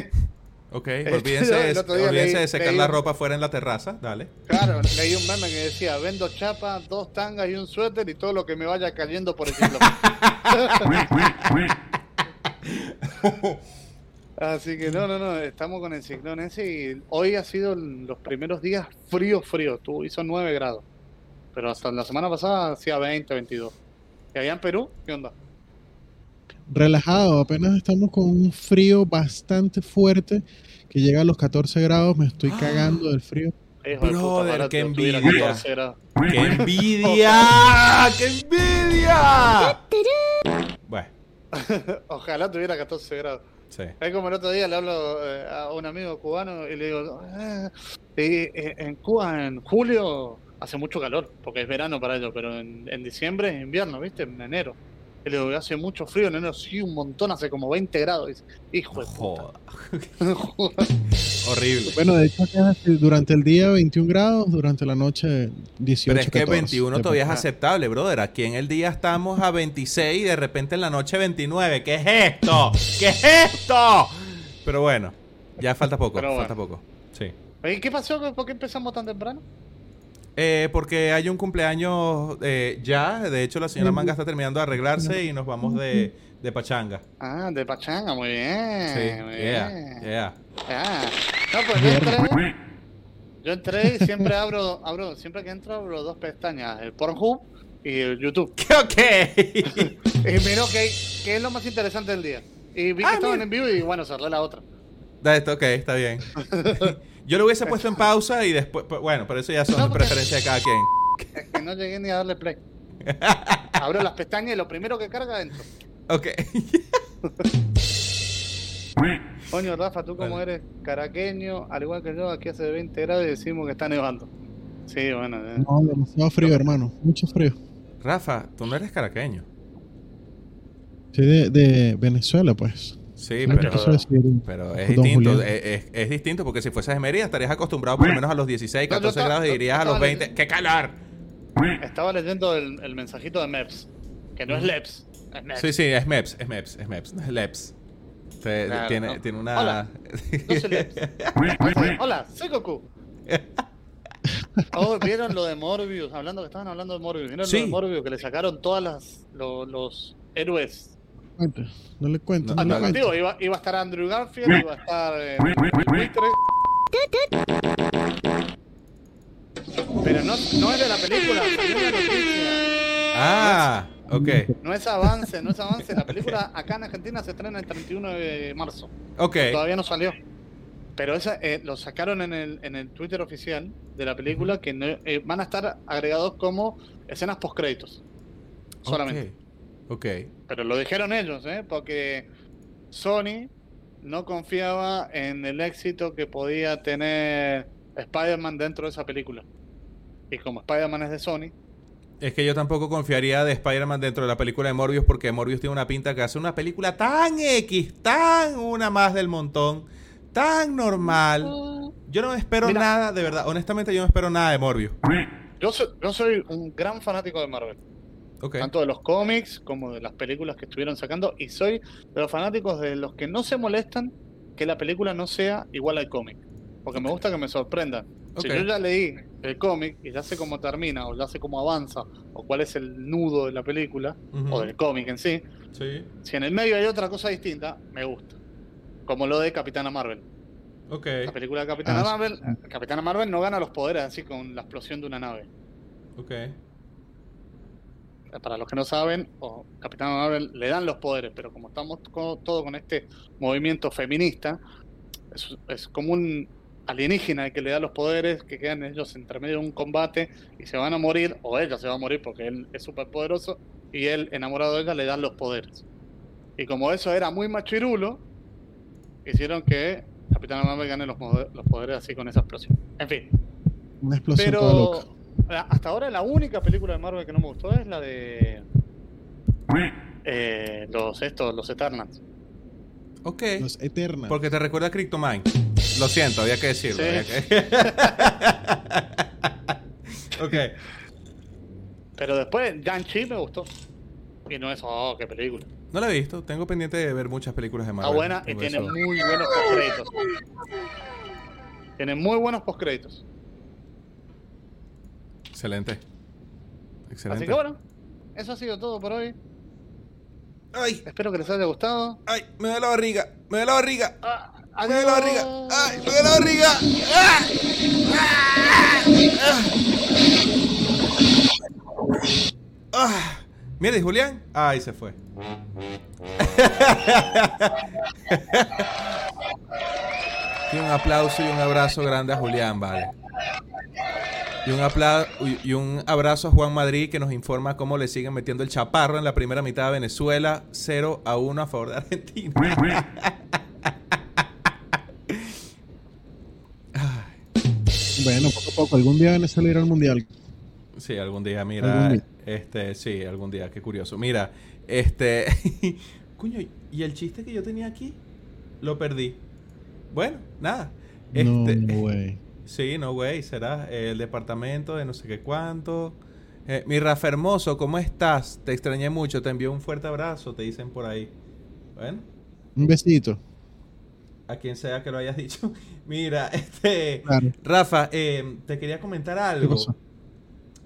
Speaker 1: ok.
Speaker 7: Este,
Speaker 1: Olvídense,
Speaker 7: el otro día
Speaker 1: olvídense
Speaker 7: leí-
Speaker 1: de secar
Speaker 7: leí
Speaker 1: la ropa fuera en la terraza, dale.
Speaker 7: claro, leí un meme que decía, vendo chapas, dos tangas y un suéter y todo lo que me vaya cayendo por el ciclón. Así que no, no, no, estamos con el ciclón ese y hoy ha sido los primeros días frío, frío, Tuvo, hizo 9 grados. Pero hasta la semana pasada hacía 20, 22. ¿Y allá en Perú? ¿Qué onda?
Speaker 2: Relajado, apenas estamos con un frío bastante fuerte que llega a los 14 grados. Me estoy cagando del frío.
Speaker 7: Hijo
Speaker 1: Brother, qué envidia.
Speaker 7: 14 grados.
Speaker 1: ¡Qué envidia! ¡Qué envidia! Bueno,
Speaker 7: Ojalá tuviera 14 grados.
Speaker 1: sí.
Speaker 7: Es como el otro día le hablo eh, a un amigo cubano y le digo, "Ah, y, eh, en Cuba en julio hace mucho calor, porque es verano para ellos, pero en, en diciembre es invierno, ¿viste? En enero. Y le digo, hace mucho frío, en enero sí, un montón, hace como 20 grados. Hijo de puta.
Speaker 1: Joda. Horrible.
Speaker 2: Bueno, de hecho, acá es durante el día 21 grados, durante la noche 18
Speaker 1: Pero es que
Speaker 2: 14.
Speaker 1: 21 todavía es aceptable, brother. Aquí en el día estamos a 26 y de repente en la noche 29. ¿Qué es esto? ¿Qué es esto? Pero bueno, ya falta poco,
Speaker 7: Pero
Speaker 1: falta
Speaker 7: bueno.
Speaker 1: poco. Sí.
Speaker 7: ¿Y qué pasó? ¿Por qué empezamos tan temprano?
Speaker 1: Eh, porque hay un cumpleaños eh, ya. De hecho, la señora Manga está terminando de arreglarse y nos vamos de, de pachanga.
Speaker 7: Ah, de Pachanga, muy bien.
Speaker 1: Sí,
Speaker 7: muy
Speaker 1: yeah,
Speaker 7: bien.
Speaker 1: yeah.
Speaker 7: Ah, no, pues yo entré, yo entré y siempre abro, abro, siempre que entro abro dos pestañas, el Pornhub y el YouTube.
Speaker 1: Ok.
Speaker 7: Y miro que, que es lo más interesante del día. Y vi que
Speaker 1: Ah,
Speaker 7: estaban
Speaker 1: mira.
Speaker 7: en vivo y bueno, cerré la otra.
Speaker 1: Da esto, ok, está bien. Yo lo hubiese puesto en pausa y después. pues, Bueno, pero eso ya son
Speaker 7: No,
Speaker 1: de cada quien.
Speaker 7: Es que no llegué ni a darle play. Abro las pestañas y lo primero que carga dentro.
Speaker 1: Ok.
Speaker 7: Coño, Rafa, tú como
Speaker 1: Bueno.
Speaker 7: eres caraqueño, al igual que yo, aquí hace 20 grados y decimos que está nevando. Sí, bueno. eh.
Speaker 2: No, demasiado frío, hermano. Mucho frío.
Speaker 1: Rafa, tú no eres caraqueño.
Speaker 2: Soy de, de Venezuela, pues.
Speaker 1: Sí, pero. Pero es distinto,
Speaker 2: Julián.
Speaker 1: es, es- es distinto porque si fueses de Mérida estarías acostumbrado por lo menos a los 16,
Speaker 7: No, yo
Speaker 1: 14
Speaker 7: estaba-
Speaker 1: grados y
Speaker 7: yo
Speaker 1: dirías a los
Speaker 7: estaba
Speaker 1: 20,
Speaker 7: leyendo-
Speaker 1: ¡qué calor!
Speaker 7: Estaba leyendo el, el mensajito de MEPS, que no es LEPS, es MEPS.
Speaker 1: Sí, sí, es MEPS, es MEPS, es MEPS, no es LEPS. Te-
Speaker 7: Claro,
Speaker 1: tiene,
Speaker 7: no.
Speaker 1: tiene una...
Speaker 7: Hola. No soy LEPS. Hola, soy Goku. Oh, ¿vieron lo de Morbius? Hablando que estaban hablando de Morbius. ¿Vieron
Speaker 1: Sí.
Speaker 7: lo de Morbius? Que le sacaron todas las lo- los héroes.
Speaker 2: Cuente, No le cuento,
Speaker 1: No,
Speaker 2: no.
Speaker 7: Digo, iba, iba a estar Andrew Garfield, iba a estar eh. Pero no, no es de la película, salió una noticia.
Speaker 1: Ah, ok,
Speaker 7: No es avance, no es avance. La película acá en Argentina se estrena el 31 de marzo.
Speaker 1: ok,
Speaker 7: Todavía no salió. Pero esa eh, lo sacaron en el, en el Twitter oficial de la película que no- eh, van a estar agregados como escenas post créditos. Solamente.
Speaker 1: Ok.
Speaker 7: Pero lo dijeron ellos, ¿eh? Porque Sony no confiaba en el éxito que podía tener Spider-Man dentro de esa película. Y como Spider-Man es de Sony,
Speaker 1: Es que yo tampoco confiaría de Spider-Man dentro de la película de Morbius porque Morbius tiene una pinta que hace una película tan X, tan una más del montón, tan normal. Yo no espero
Speaker 7: Mira.
Speaker 1: nada, de verdad. Honestamente, yo no espero nada de Morbius.
Speaker 7: yo soy, yo soy un gran fanático de Marvel. Tanto de los cómics como de las películas que estuvieron sacando. Y soy de los fanáticos de los que no se molestan que la película no sea igual al cómic. Porque me gusta que me sorprendan. Si yo ya leí el cómic y ya sé cómo termina, o ya sé cómo avanza, o cuál es el nudo de la película, o del cómic en sí,
Speaker 1: Sí.
Speaker 7: si en el medio hay otra cosa distinta, me gusta. Como lo de Capitana Marvel. La película de Capitana
Speaker 2: Ah, sí,
Speaker 7: Marvel, Capitana Marvel no gana los poderes así con la explosión de una nave.
Speaker 1: Ok.
Speaker 7: Para los que no saben, o Capitana Marvel le dan los poderes, pero como estamos co- todo con este movimiento feminista, es, es como un alienígena el que le da los poderes, que quedan ellos entre medio de un combate y se van a morir, o ella se va a morir porque él es súper poderoso, y él, enamorado de ella, le dan los poderes. Y como eso era muy machirulo, hicieron que Capitana Marvel gane los, poderes así con esa explosión. En fin,
Speaker 2: Una explosión toda loca.
Speaker 7: Hasta ahora la única película de Marvel que no me gustó es la de eh, los estos, los Eternals.
Speaker 1: Ok.
Speaker 2: Los Eternals.
Speaker 1: Porque te recuerda a Cryptomine. Lo siento, había que decirlo.
Speaker 7: Sí.
Speaker 1: había que- ok.
Speaker 7: Pero después Shang-Chi me gustó. Y no es, oh, qué película.
Speaker 1: No la he visto. Tengo pendiente de ver muchas películas de Marvel.
Speaker 7: Está buena y tiene muy buenos postcréditos. Tiene muy buenos postcréditos.
Speaker 1: Excelente. Excelente.
Speaker 7: Así que bueno, eso ha sido todo por hoy.
Speaker 1: Ay,
Speaker 7: Espero que les haya gustado.
Speaker 1: ay, me duele la barriga. Me duele la barriga.
Speaker 7: Ah,
Speaker 1: Me duele la barriga. Ay, me duele la barriga. Ah. Ah. Ah. Mira, ¿y Julián? Ay, se fue. y un aplauso y un abrazo grande a Julián, vale. Y un, apla- y un abrazo a Juan Madrid que nos informa cómo le siguen metiendo el chaparro en la primera mitad de Venezuela, 0 a 1 a favor de Argentina.
Speaker 2: Bueno, poco a poco. Algún día Venezuela irá al mundial.
Speaker 1: Sí, algún día, mira.
Speaker 2: Algún día.
Speaker 1: Este, sí, algún día, qué curioso. Mira, este. Coño, ¿y el chiste que yo tenía aquí? Lo perdí. Bueno, nada.
Speaker 2: No,
Speaker 1: Este,
Speaker 2: no, güey.
Speaker 1: Sí, no, güey, será el departamento de no sé qué cuánto. Eh, mi Rafa Hermoso, ¿cómo estás? Te extrañé mucho, te envío un fuerte abrazo, te dicen por ahí. Bueno,
Speaker 2: Un besito.
Speaker 1: a quien sea que lo hayas dicho. Mira, este.
Speaker 2: Claro.
Speaker 1: Rafa, eh, te quería comentar algo.
Speaker 2: pasó?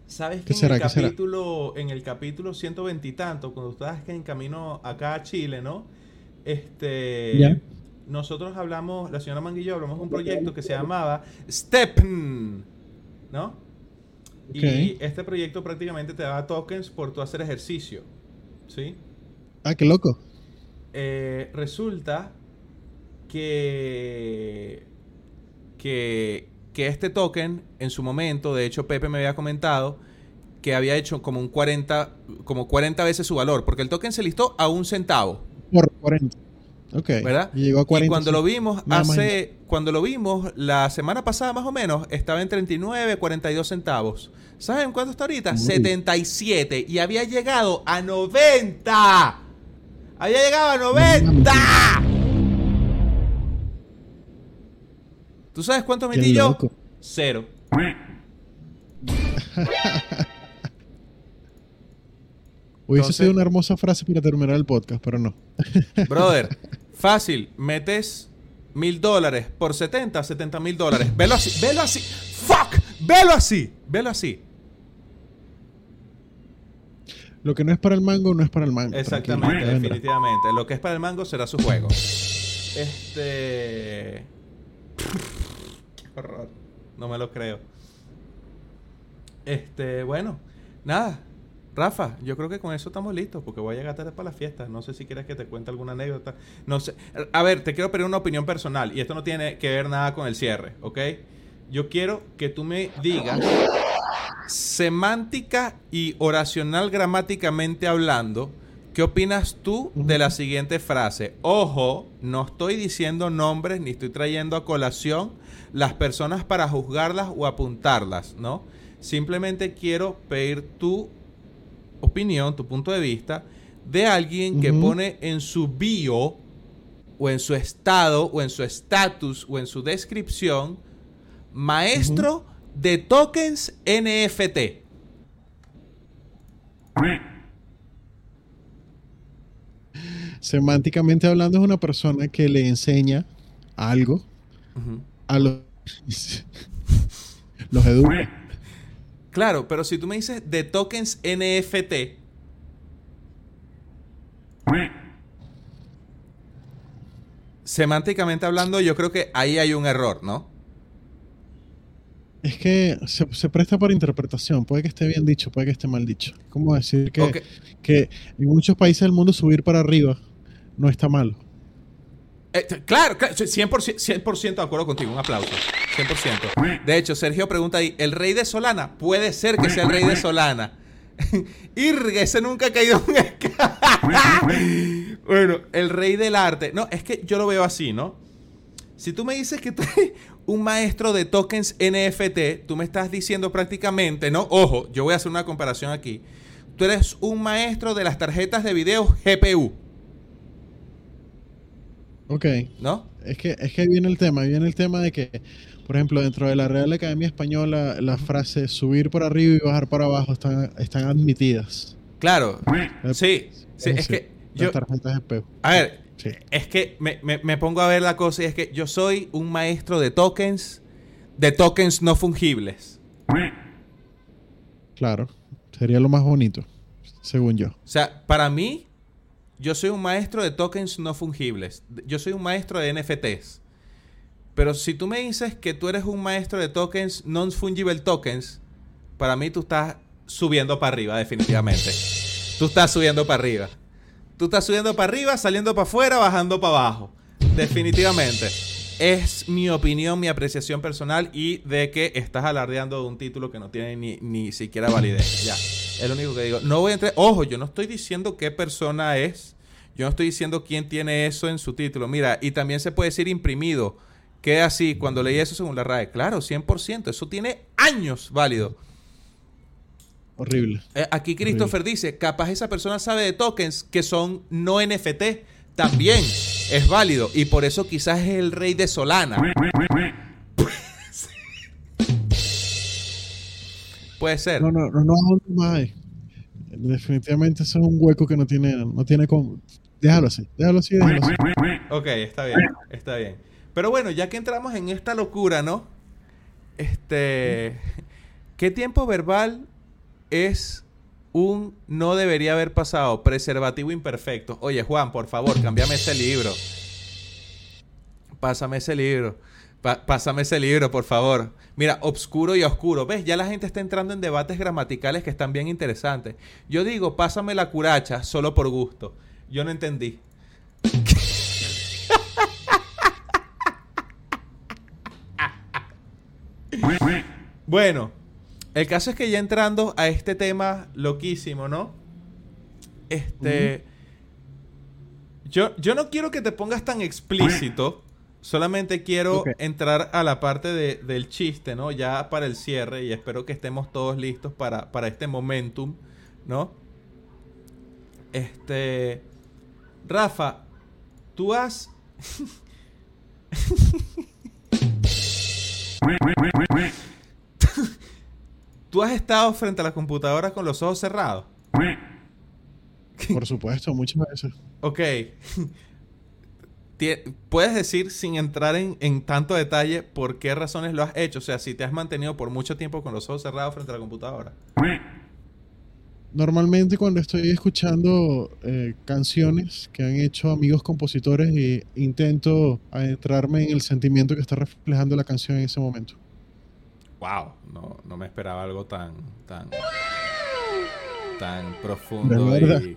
Speaker 1: ¿Sabes que
Speaker 2: ¿Qué
Speaker 1: en,
Speaker 2: será?
Speaker 1: el
Speaker 2: ¿Qué será?
Speaker 1: capítulo, en el capítulo 120 y tanto, cuando estabas en camino acá a Chile, ¿no? Este.
Speaker 5: Ya.
Speaker 1: Nosotros hablamos, la señora Manguillo, hablamos de un proyecto que se llamaba STEPN, ¿no? Y este proyecto prácticamente te daba tokens por tu hacer ejercicio, ¿sí?
Speaker 2: Ah, qué loco.
Speaker 1: Eh, resulta que, que, que este token, en su momento, de hecho Pepe me había comentado que había hecho como un 40, como 40 veces su valor, porque el token se listó a un centavo,
Speaker 2: Por 40. Ok.
Speaker 1: ¿verdad?
Speaker 2: Y llegó a 40.
Speaker 1: y cuando lo vimos hace, cuando lo vimos la semana pasada más o menos, estaba en 39, 42 centavos. ¿Saben cuánto está ahorita?
Speaker 2: Uy.
Speaker 1: 77 y había llegado a 90. Había llegado a 90. ¿Tú sabes cuánto metí yo? Cero.
Speaker 2: Hubiese sido una hermosa frase para terminar el podcast, pero no.
Speaker 1: Brother, fácil, metes mil dólares por 70, 70 mil dólares. Velo así, velo así. Fuck, velo así, velo así.
Speaker 2: Lo que no es para el mango, no es para el mango.
Speaker 1: Exactamente, definitivamente. Lo que es para el mango será su juego. Este. Qué horror. No me lo creo. Este, bueno, nada. Rafa, yo creo que con eso estamos listos, porque voy a llegar tarde para la fiesta. No sé si quieres que te cuente alguna anécdota. No sé. A ver, te quiero pedir una opinión personal, y esto no tiene que ver nada con el cierre, ¿ok? Yo quiero que tú me digas, semántica y oracional gramáticamente hablando, ¿qué opinas tú de la siguiente frase? Ojo, no estoy diciendo nombres ni estoy trayendo a colación las personas para juzgarlas o apuntarlas, ¿no? Simplemente quiero pedir tu opinión, tu punto de vista de alguien que pone en su bio o en su estado o en su estatus o en su descripción maestro de tokens NFT.
Speaker 2: Semánticamente hablando, es una persona que le enseña algo a los, los educa.
Speaker 1: Claro, pero si tú me dices de tokens NFT, semánticamente hablando, yo creo que ahí hay un error, ¿no?
Speaker 2: Es que se, se presta para interpretación. Puede que esté bien dicho, puede que esté mal dicho. ¿Cómo decir que en muchos países del mundo subir para arriba no está malo?
Speaker 1: Eh, claro, claro, 100%, 100% de acuerdo contigo, un aplauso. 100%. De hecho, Sergio pregunta ahí, ¿el rey de Solana? Puede ser que sea el rey de Solana. Irga, ese nunca ha caído en esca- Bueno, el rey del arte. No, es que yo lo veo así, ¿no? Si tú me dices que tú eres un maestro de tokens NFT, tú me estás diciendo prácticamente, ¿no? Ojo, yo voy a hacer una comparación aquí. Tú eres un maestro de las tarjetas de video GPU,
Speaker 2: Ok.
Speaker 1: ¿no?
Speaker 2: Es que, es que viene el tema, viene el tema de que, por ejemplo, dentro de la Real Academia Española, las frases subir para arriba y bajar para abajo están, están admitidas.
Speaker 1: Claro. Sí, sí, es que yo...
Speaker 2: tarjetas de.
Speaker 1: A ver,
Speaker 2: Sí.
Speaker 1: es que me, me- me pongo a ver la cosa y es que yo soy un maestro de tokens, de tokens no fungibles.
Speaker 2: Claro, sería lo más bonito, según yo.
Speaker 1: O sea, para mí, yo soy un maestro de tokens no fungibles. Yo soy un maestro de NFTs. Pero si tú me dices que tú eres un maestro de tokens non-fungible tokens, para mí tú estás subiendo para arriba, definitivamente. Tú estás subiendo para arriba. Tú estás subiendo para arriba, saliendo para afuera, bajando para abajo. Definitivamente. Es mi opinión, mi apreciación personal y de que estás alardeando de un título que no tiene ni, ni siquiera validez. Ya. Es lo único que digo. No voy a entrar. Ojo, yo no estoy diciendo qué persona es. Yo no estoy diciendo quién tiene eso en su título. Mira, y también se puede decir imprimido. Queda así. Cuando leí eso según la RAE. Claro, 100%. Eso tiene años válido.
Speaker 2: Horrible.
Speaker 1: Eh, aquí Christopher dice, capaz esa persona sabe de tokens que son no NFT. También es válido. Y por eso quizás es el rey de Solana. Puede ser.
Speaker 2: No, no, no, no más. Definitivamente ese es un hueco que no tiene, no tiene como. Déjalo así, déjalo así, déjalo así.
Speaker 1: Ok, está bien, está bien. Pero bueno, ya que entramos en esta locura, ¿no? Este. ¿Qué tiempo verbal es un no debería haber pasado? Preservativo imperfecto. Oye, Juan, por favor, cámbiame ese libro. Pásame ese libro. Pa- pásame ese libro, por favor. Mira, obscuro y oscuro. ¿Ves? Ya la gente está entrando en debates gramaticales que están bien interesantes. Yo digo, pásame la curacha solo por gusto. Yo no entendí. Bueno, el caso es que ya entrando a este tema loquísimo, ¿no? Este. yo, yo no quiero que te pongas tan explícito. Solamente quiero entrar a la parte de- del chiste, ¿no? Ya para el cierre. Y espero que estemos todos listos para, para este momentum, ¿no? Este. Rafa, tú has. ¿Tú has estado frente a la computadora con los ojos cerrados?
Speaker 2: Por supuesto, muchas veces.
Speaker 1: Ok. ¿Puedes decir, sin entrar en, en tanto detalle, por qué razones lo has hecho? O sea, si te has mantenido por mucho tiempo con los ojos cerrados frente a la computadora.
Speaker 2: Normalmente cuando estoy escuchando eh, canciones que han hecho amigos compositores y intento adentrarme en el sentimiento que está reflejando la canción en ese momento.
Speaker 1: Wow, no, no me esperaba algo tan, tan. tan profundo y,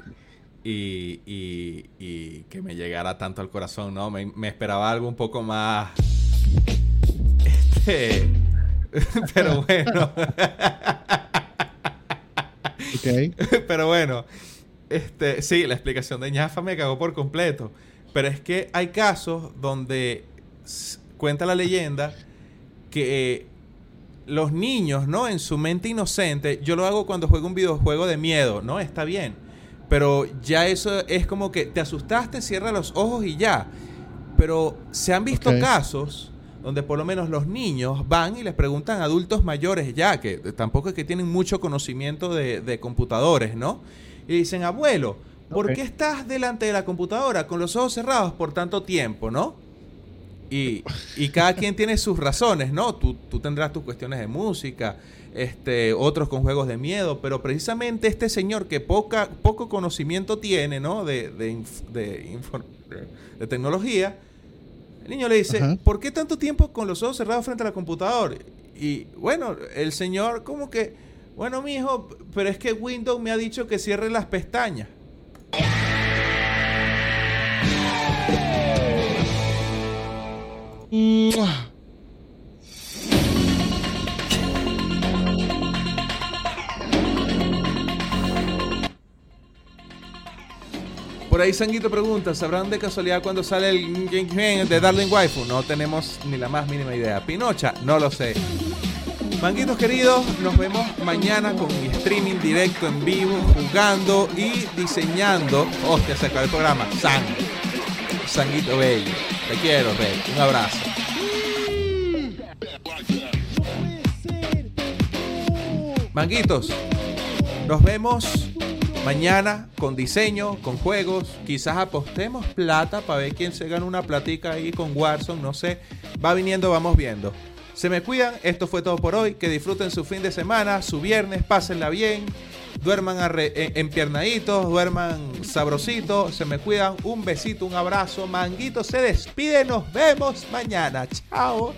Speaker 1: y, y- y que me llegara tanto al corazón, ¿no? Me, me esperaba algo un poco más... Este... Pero bueno. Pero bueno, este, sí, la explicación de ñafa me cagó por completo. Pero es que hay casos donde cuenta la leyenda que eh, los niños, ¿no? En su mente inocente, yo lo hago cuando juego un videojuego de miedo, ¿no? Está bien. Pero ya eso es como que te asustaste, cierra los ojos y ya. Pero se han visto casos donde por lo menos los niños van y les preguntan a adultos mayores ya, que tampoco es que tienen mucho conocimiento de, de computadores, ¿no? Y dicen, abuelo, ¿por qué estás delante de la computadora con los ojos cerrados por tanto tiempo, ¿no? Y, y cada quien tiene sus razones, ¿no? Tú, tú tendrás tus cuestiones de música, este, otros con juegos de miedo, pero precisamente este señor que poca, poco conocimiento tiene, ¿no? De, de, inf- de tecnología, el niño le dice,
Speaker 2: Ajá.
Speaker 1: ¿por qué tanto tiempo con los ojos cerrados frente a la computadora? Y bueno, el señor como que, bueno, mijo, pero es que Windows me ha dicho que cierre las pestañas. Por ahí Sanguito pregunta, ¿sabrán de casualidad cuándo sale el de Darling Waifu? No tenemos ni la más mínima idea. Pinocha, no lo sé. Manguitos queridos, nos vemos mañana con mi streaming directo en vivo, jugando y diseñando. Hostia, se acabó el programa. Sang. Sanguito bello. Te quiero, Rey. Un abrazo. Manguitos, nos vemos mañana con diseño, con juegos. Quizás apostemos plata para ver quién se gana una platica ahí con Warzone. No sé. Va viniendo, vamos viendo. Se me cuidan. Esto fue todo por hoy. Que disfruten su fin de semana, su viernes. Pásenla bien. Duerman en- empiernaditos, duerman sabrositos. Se me cuidan. Un besito, un abrazo. Manguito se despide. Nos vemos mañana. Chao.